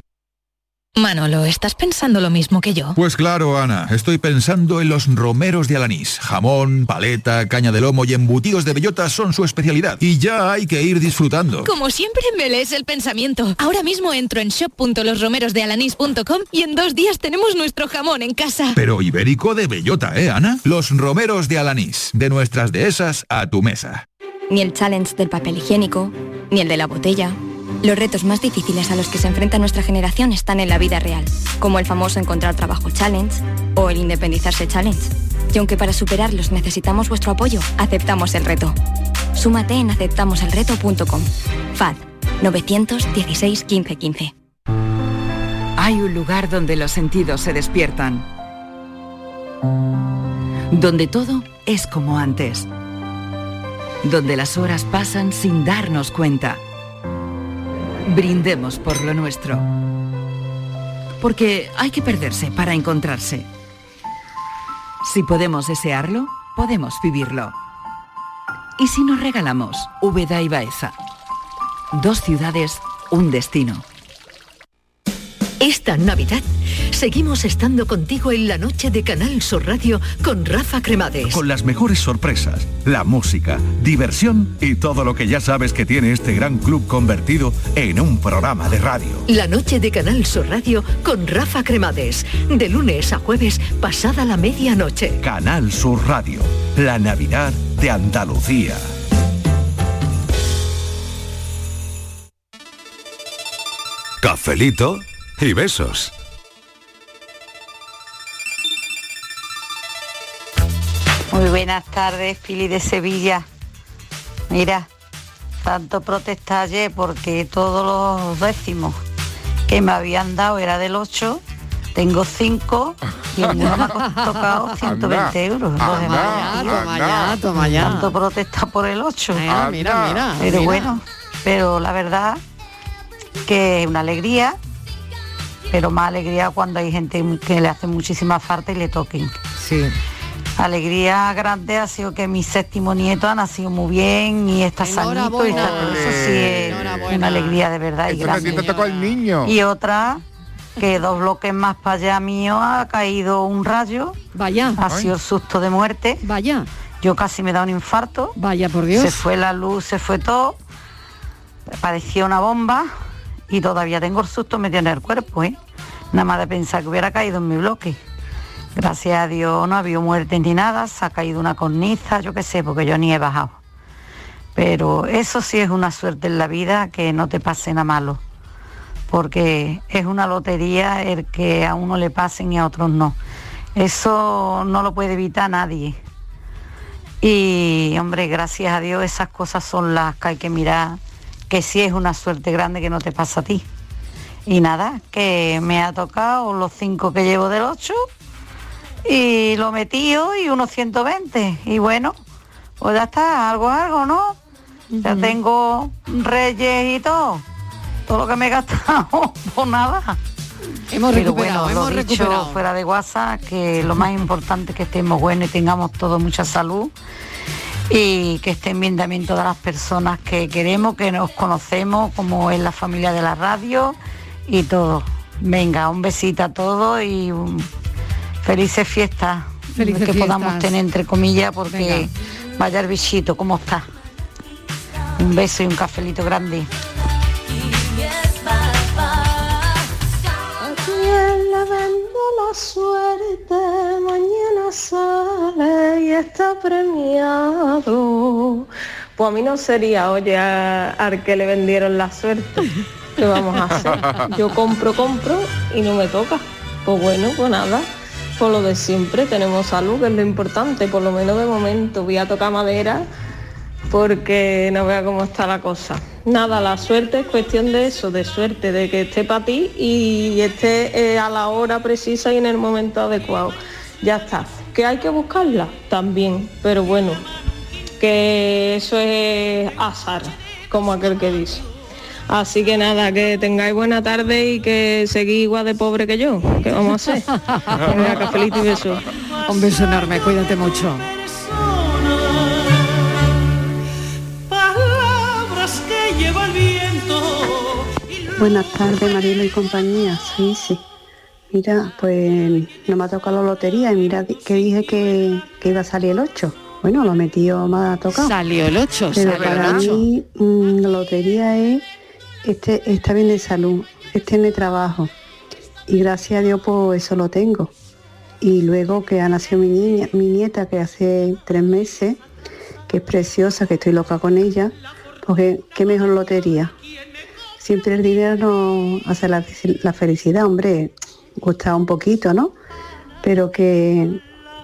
Manolo, ¿estás pensando lo mismo que yo? Pues claro, Ana, estoy pensando en los romeros de Alanís. Jamón, paleta, caña de lomo y embutidos de bellota son su especialidad. Y ya hay que ir disfrutando. Como siempre me lees el pensamiento. Ahora mismo entro en shop.losromerosdealanís.com y en dos días tenemos nuestro jamón en casa. Pero ibérico de bellota, ¿eh, Ana? Los romeros de Alanís, de nuestras dehesas a tu mesa. Ni el challenge del papel higiénico, ni el de la botella. Los retos más difíciles a los que se enfrenta nuestra generación están en la vida real, como el famoso encontrar trabajo challenge o el independizarse challenge. Y aunque para superarlos necesitamos vuestro apoyo, aceptamos el reto. Súmate en aceptamoselreto.com. FAD 916 1515. Hay un lugar donde los sentidos se despiertan. Donde todo es como antes. Donde las horas pasan sin darnos cuenta. Brindemos por lo nuestro. Porque hay que perderse para encontrarse. Si podemos desearlo, podemos vivirlo. ¿Y si nos regalamos Úbeda y Baeza? Dos ciudades, un destino. Esta Navidad seguimos estando contigo en la noche de Canal Sur Radio con Rafa Cremades. Con las mejores sorpresas, la música, diversión y todo lo que ya sabes que tiene este gran club convertido en un programa de radio. La noche de Canal Sur Radio con Rafa Cremades. De lunes a jueves pasada la medianoche. Canal Sur Radio, la Navidad de Andalucía. Cafelito y besos. Muy buenas tardes, Fili de Sevilla. Mira, tanto protestar ayer porque todos los décimos que me habían dado era del 8, tengo 5 y el mío me ha (laughs) tocado 120 euros. Los Toma demás, ya, toma ya, toma ya. Tanto protesta por el 8. Mira, mira, mira, Pero mira. bueno, pero la verdad que es una alegría, pero más alegría cuando hay gente que le hace muchísima falta y le toquen. Sí. Alegría grande ha sido que mi séptimo nieto ha nacido muy bien y está sanito y está, eso sí es una alegría de verdad y grande. te tocó al niño. Y otra que dos bloques más para allá mío ha caído un rayo. Vaya. Ha sido el susto de muerte. Vaya. Yo casi me da un infarto. Vaya, por Dios. Se fue la luz, se fue todo. Parecía una bomba y todavía tengo el susto metido en el cuerpo, ¿eh? Nada más de pensar que hubiera caído en mi bloque. Gracias a Dios no ha habido muerte ni nada, se ha caído una cornisa, yo qué sé, porque yo ni he bajado. Pero eso sí es una suerte en la vida que no te pase nada malo, porque es una lotería el que a uno le pasen y a otros no. Eso no lo puede evitar nadie. Y hombre, gracias a Dios esas cosas son las que hay que mirar, que sí es una suerte grande que no te pasa a ti. Y nada, que me ha tocado los cinco que llevo del 8 y lo metí hoy unos 120. Y bueno, pues ya está, algo, algo, ¿no? Ya tengo reyes y todo. Todo lo que me he gastado, (laughs) pues nada. Hemos Pero recuperado, bueno, lo hemos dicho recuperado. fuera de WhatsApp, que lo más importante es que estemos buenos y tengamos todos mucha salud y que estén bien también todas las personas que queremos, que nos conocemos, como es la familia de la radio y todo. Venga, un besito a todos y um, felices fiestas. Felices que podamos tener entre comillas porque vaya el bichito, ¿cómo está? Un beso y un cafelito grande. Suerte mañana sale y está premiado. Pues a mí no sería, oye, al que le vendieron la suerte. (laughs) ¿Qué vamos a hacer? Yo compro, compro y no me toca. Pues bueno, pues nada. Por lo de siempre, tenemos salud, que es lo importante, por lo menos de momento. Voy a tocar madera porque no vea cómo está la cosa. Nada, la suerte es cuestión de eso, de suerte, de que esté para ti y esté eh, a la hora precisa y en el momento adecuado. Ya está. ¿Que hay que buscarla? También, pero bueno, que eso es azar, como aquel que dice. Así que nada, que tengáis buena tarde y que seguís igual de pobre que yo. ¿Qué vamos a hacer? (laughs) Venga, cafelito y besos. Un beso enorme, cuídate mucho. Buenas tardes, Marilo y compañía. Sí, sí. Mira, pues no me ha tocado la lotería y mira que dije que, que iba a salir el 8. Bueno, lo metió, me ha tocado. Salió el 8, Pero salió el para 8. mí mm, la lotería es este, está bien de salud, es tener trabajo. Y gracias a Dios pues eso lo tengo. Y luego que ha nacido mi niña, mi nieta que hace tres meses, que es preciosa, que estoy loca con ella, porque qué mejor lotería. Siempre el dinero no hace la, la felicidad, hombre, gusta un poquito, ¿no? Pero que,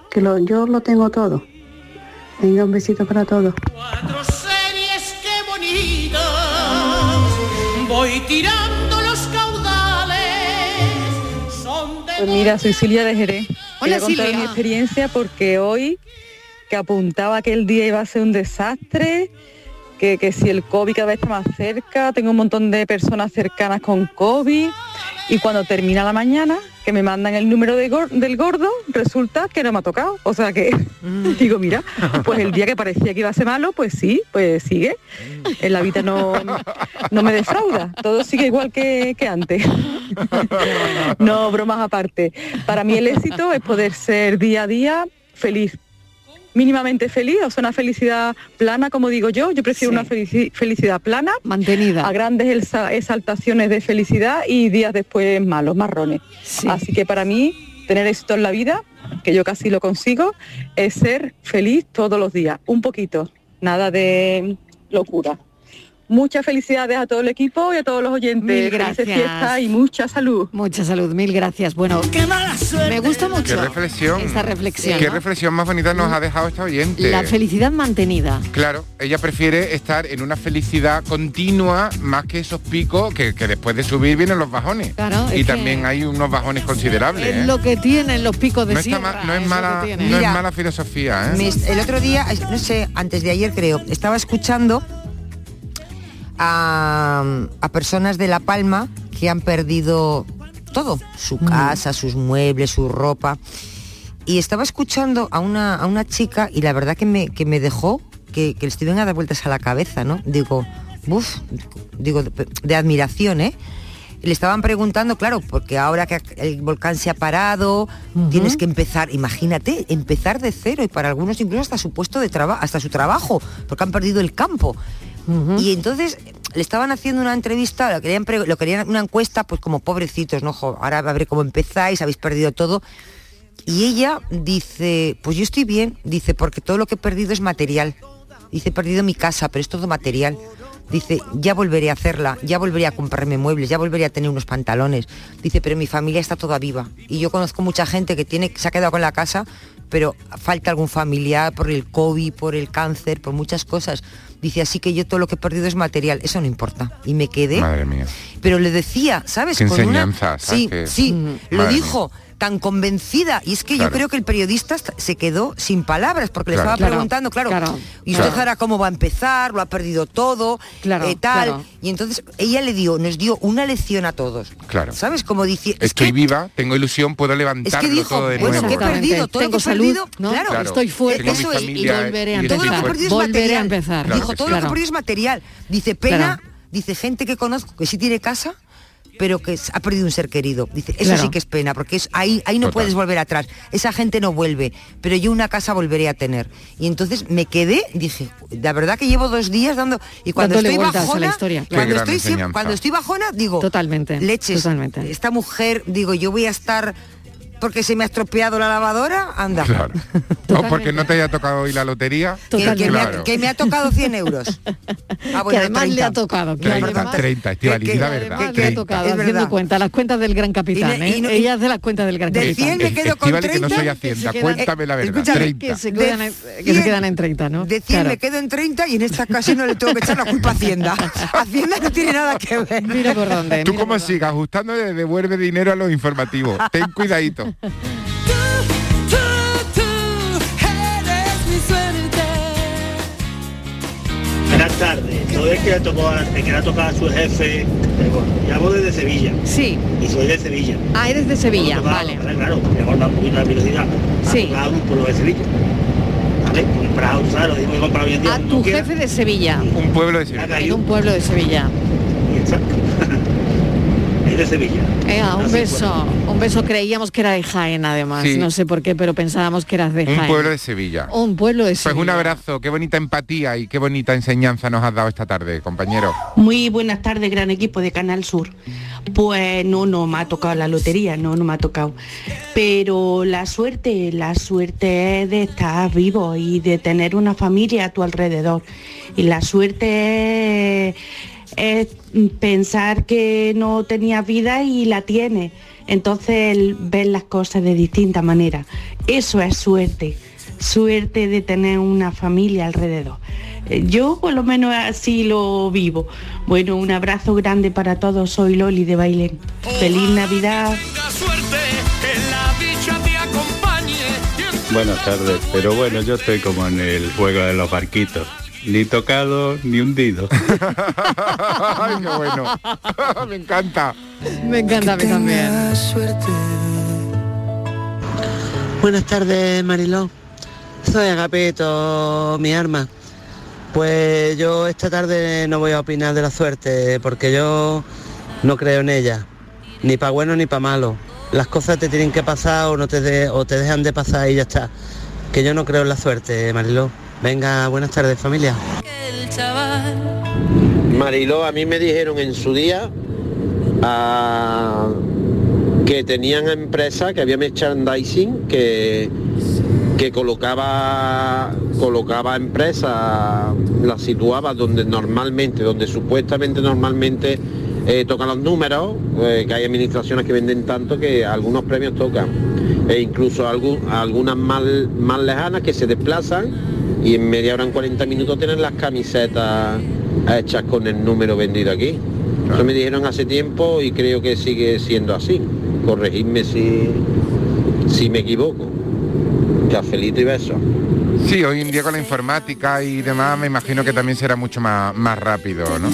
que lo- yo lo tengo todo. Venga, un besito para todos. Cuatro series, qué bonitas. Voy tirando los caudales. Son de Pues mira, soy Silvia de Jerez. Voy Hola, a contar Silvia. mi experiencia porque hoy que apuntaba que el día iba a ser un desastre, que, que si el COVID cada vez está más cerca, tengo un montón de personas cercanas con COVID y cuando termina la mañana, que me mandan el número de del gordo, resulta que no me ha tocado. O sea que (laughs) digo, mira, pues el día que parecía que iba a ser malo, pues sí, pues sigue. En la vida no, no me defrauda, todo sigue igual que, que antes. (laughs) No, bromas aparte. Para mí el éxito es poder ser día a día feliz, mínimamente feliz, o sea, una felicidad plana, como digo yo. Yo prefiero una felici- felicidad plana, mantenida, a grandes exaltaciones de felicidad y días después malos, marrones. Así que para mí tener éxito en la vida, que yo casi lo consigo, es ser feliz todos los días, un poquito, nada de locura. Muchas felicidades a todo el equipo y a todos los oyentes. Mil gracias. y mucha salud. Mucha salud, mil gracias. Bueno, me gusta mucho Qué reflexión. esta reflexión. Qué ¿no? reflexión más bonita nos ha dejado esta oyente. La felicidad mantenida. Claro, ella prefiere estar en una felicidad continua más que esos picos que, que después de subir vienen los bajones. Claro, y también hay unos bajones considerables. Es ¿eh? lo que tienen los picos de No, está sierra. ma- no es mala, no es mala filosofía, ¿eh? El otro día, no sé, antes de ayer creo, estaba escuchando a, a personas de La Palma que han perdido todo, su casa, sus muebles, su ropa. Y estaba escuchando a una, a una chica y la verdad que me, que me dejó que, que le estuvieran a dar vueltas a la cabeza, ¿no? Digo, uff, digo, de, de admiración, ¿eh? le estaban preguntando, claro, porque ahora que el volcán se ha parado, tienes que empezar, imagínate, empezar de cero y para algunos incluso hasta su puesto de trabajo, hasta su trabajo, porque han perdido el campo. Y entonces le estaban haciendo una entrevista, lo querían, lo querían una encuesta, pues como pobrecitos, ¿no? Jo, ahora a ver cómo empezáis, habéis perdido todo. Y ella dice, pues yo estoy bien, dice, porque todo lo que he perdido es material. Dice, he perdido mi casa, pero es todo material. Dice, ya volveré a hacerla, ya volveré a comprarme muebles, ya volveré a tener unos pantalones. Dice, pero mi familia está toda viva. Y yo conozco mucha gente que tiene, se ha quedado con la casa, pero falta algún familiar por el COVID, por el cáncer, por muchas cosas. Dice, así que yo todo lo que he perdido es material, eso no importa. Y me quedé Madre mía. pero le decía, ¿sabes? Qué Con una- enseñanza, ¿sabes? Sí, sí, Mm. lo Madre dijo tan convencida y es que Claro. yo creo que el periodista se quedó sin palabras porque le Claro. estaba Claro, preguntando, claro, claro, y usted claro. ahora cómo va a empezar, lo ha perdido todo, Claro, eh, tal, claro. y entonces ella le dio, nos dio una lección a todos, Claro. ¿sabes? Como dice, es Estoy que viva, tengo ilusión, puedo es levantarlo que dijo, todo de bueno, nuevo. que he perdido, todo Tengo lo que he salud, perdido, ¿no? claro, Claro. Estoy fuerte eso es, y volveré a y todo lo que he empezar. perdido es material. empezar. Dijo, todo lo que he perdido es material. Dice, pena, dice, gente que conozco que sí tiene casa, pero que ha perdido un ser querido. Dice, eso Claro. sí que es pena, porque es, ahí, ahí no Total. puedes volver atrás. Esa gente no vuelve, pero yo una casa volveré a tener. Y entonces me quedé, dije, la verdad que llevo dos días dando... Y cuando Dándole estoy la bajona, historia, estoy, siempre- cuando estoy bajona, digo, Totalmente. leches, Totalmente. esta mujer, digo, yo voy a estar porque se me ha estropeado la lavadora, anda. Claro. (laughs) O porque no te haya tocado hoy la lotería. Que, que me ha, Claro. que me ha tocado 100 euros. (laughs) Ah, que además 30. le ha tocado. que 30, además- 30, Estivali, que- la que verdad. además le ha 30. tocado Es haciendo verdad. cuenta, las cuentas del gran capitán, Y ne- y ¿eh? no- Ella hace las cuentas del gran capitán. 100 me quedo con Estivali, que no 30. soy que Hacienda, se quedan- cuéntame la verdad. 30. Que se quedan, en, que se quedan en 30, ¿no? De 100 Claro. me quedo en 30 y en esta ocasión no le tengo que echar la culpa a Hacienda. (laughs) Hacienda no tiene nada que ver. Mira por dónde. Tú como sigas ajustando devuelve dinero a los informativos. Ten cuidadito. Buenas tardes. Todo el que le tocó a, el que le ha tocado a su jefe, bueno, llamo desde Sevilla Sí. y soy de Sevilla. Ah, eres de Sevilla, vale. ¿vale? Claro, me ha cortado un poquito la velocidad. Sí. tocado un pueblo de Sevilla. ¿Vale? Comprado, ¿sabes? Lo digo que comprado hoy en día. A tu jefe de Sevilla, Un pueblo de Sevilla. un pueblo de Sevilla. De Sevilla. Eh, un Así beso, un beso. Creíamos que era de Jaén, además. Sí. No sé por qué, pero pensábamos que eras de Un Jaén. pueblo de Sevilla. Un pueblo de Pues Sevilla. un abrazo, qué bonita empatía y qué bonita enseñanza nos has dado esta tarde, compañero. Muy buenas tardes, gran equipo de Canal Sur. Pues no, no me ha tocado la lotería, no, no me ha tocado. Pero la suerte, la suerte es de estar vivo y de tener una familia a tu alrededor. Y la suerte es, es pensar que no tenías vida y la tienes. Entonces el ver las cosas de distinta manera. Eso es suerte. Suerte de tener una familia alrededor. Eh, Yo por lo menos así lo vivo. Bueno, un abrazo grande para todos. Soy Loli de Bailén. Feliz Navidad. Buenas tardes, pero bueno, yo estoy como en el juego de los barquitos. Ni tocado ni hundido. (laughs) Ay, qué bueno. (laughs) Me encanta. Me encanta a mí también. Buenas tardes, Mariló. Soy Agapito, mi arma. Pues yo esta tarde no voy a opinar de la suerte, porque yo no creo en ella, ni para bueno ni para malo. Las cosas te tienen que pasar o, no te de- o te dejan de pasar y ya está. Que yo no creo en la suerte, Mariló. Venga, buenas tardes, familia. Mariló, a mí me dijeron en su día ah, que tenían empresa, que había merchandising, que, que colocaba, colocaba empresas, las situaba donde normalmente, donde supuestamente normalmente eh, tocan los números, eh, que hay administraciones que venden tanto que algunos premios tocan. E incluso algún- algunas más, más lejanas que se desplazan y en media hora, en 40 minutos tienen las camisetas hechas con el número vendido aquí. Eso me dijeron hace tiempo y creo que sigue siendo así. Corregidme si, si me equivoco. Cafelito y besos. Sí, hoy en día con la informática y demás me imagino que también será mucho más, más rápido, ¿no?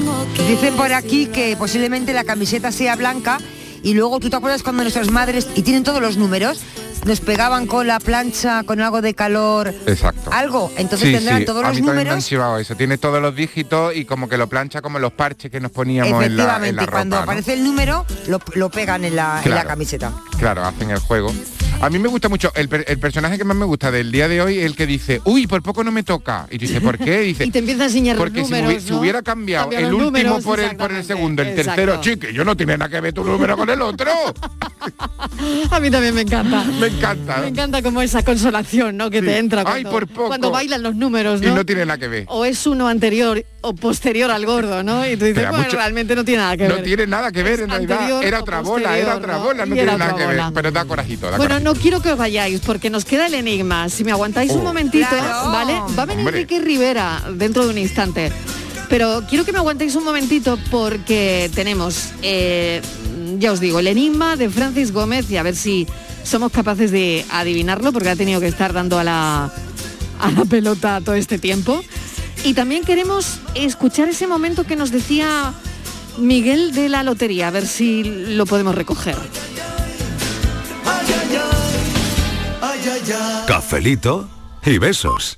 Dicen por aquí que posiblemente la camiseta sea blanca y luego tú te acuerdas cuando nuestras madres, y tienen todos los números, nos pegaban con la plancha, con algo de calor, Exacto. algo, entonces Sí, tendrán sí, todos a los mí también me han números. chivado eso. Tiene todos los dígitos y como que lo plancha como los parches que nos poníamos en la, en Efectivamente, la cuando aparece el número, lo, lo pegan en la, en la camiseta. Claro, hacen el juego. A mí me gusta mucho, el, per- el personaje que más me gusta del día de hoy es el que dice, uy, por poco no me toca. Y tú dices, ¿por qué? Y (laughs) dice, Y te empieza a enseñar los porque si, números, si ¿no? hubiera cambiado Cambia el los último números, por el, por el segundo, el exacto. tercero, chique, yo no tiene nada que ver tu número con el otro. (laughs) A mí también me encanta. (laughs) Me encanta. Me encanta como esa consolación, ¿no? Que Sí. te entra Ay, cuando, por poco. cuando bailan los números, Y ¿no? no tiene nada que ver. O es uno anterior o posterior al gordo, ¿no? Y tú dices, bueno, mucho- realmente no tiene nada que No ver. tiene nada que ver, en realidad. Era otra bola, era otra ¿no? bola, no tiene nada que ver. Pero da corajito, da corajito. No quiero que os vayáis porque nos queda el enigma. Si me aguantáis un Oh. momentito, Claro. ¿vale? Va a venir Hombre. Ricky Rivera dentro de un instante. Pero quiero que me aguantéis un momentito porque tenemos, eh, ya os digo, el enigma de Francis Gómez y a ver si somos capaces de adivinarlo porque ha tenido que estar dando a la, a la pelota todo este tiempo. Y también queremos escuchar ese momento que nos decía Miguel de la lotería, a ver si lo podemos recoger. Cafelito y besos.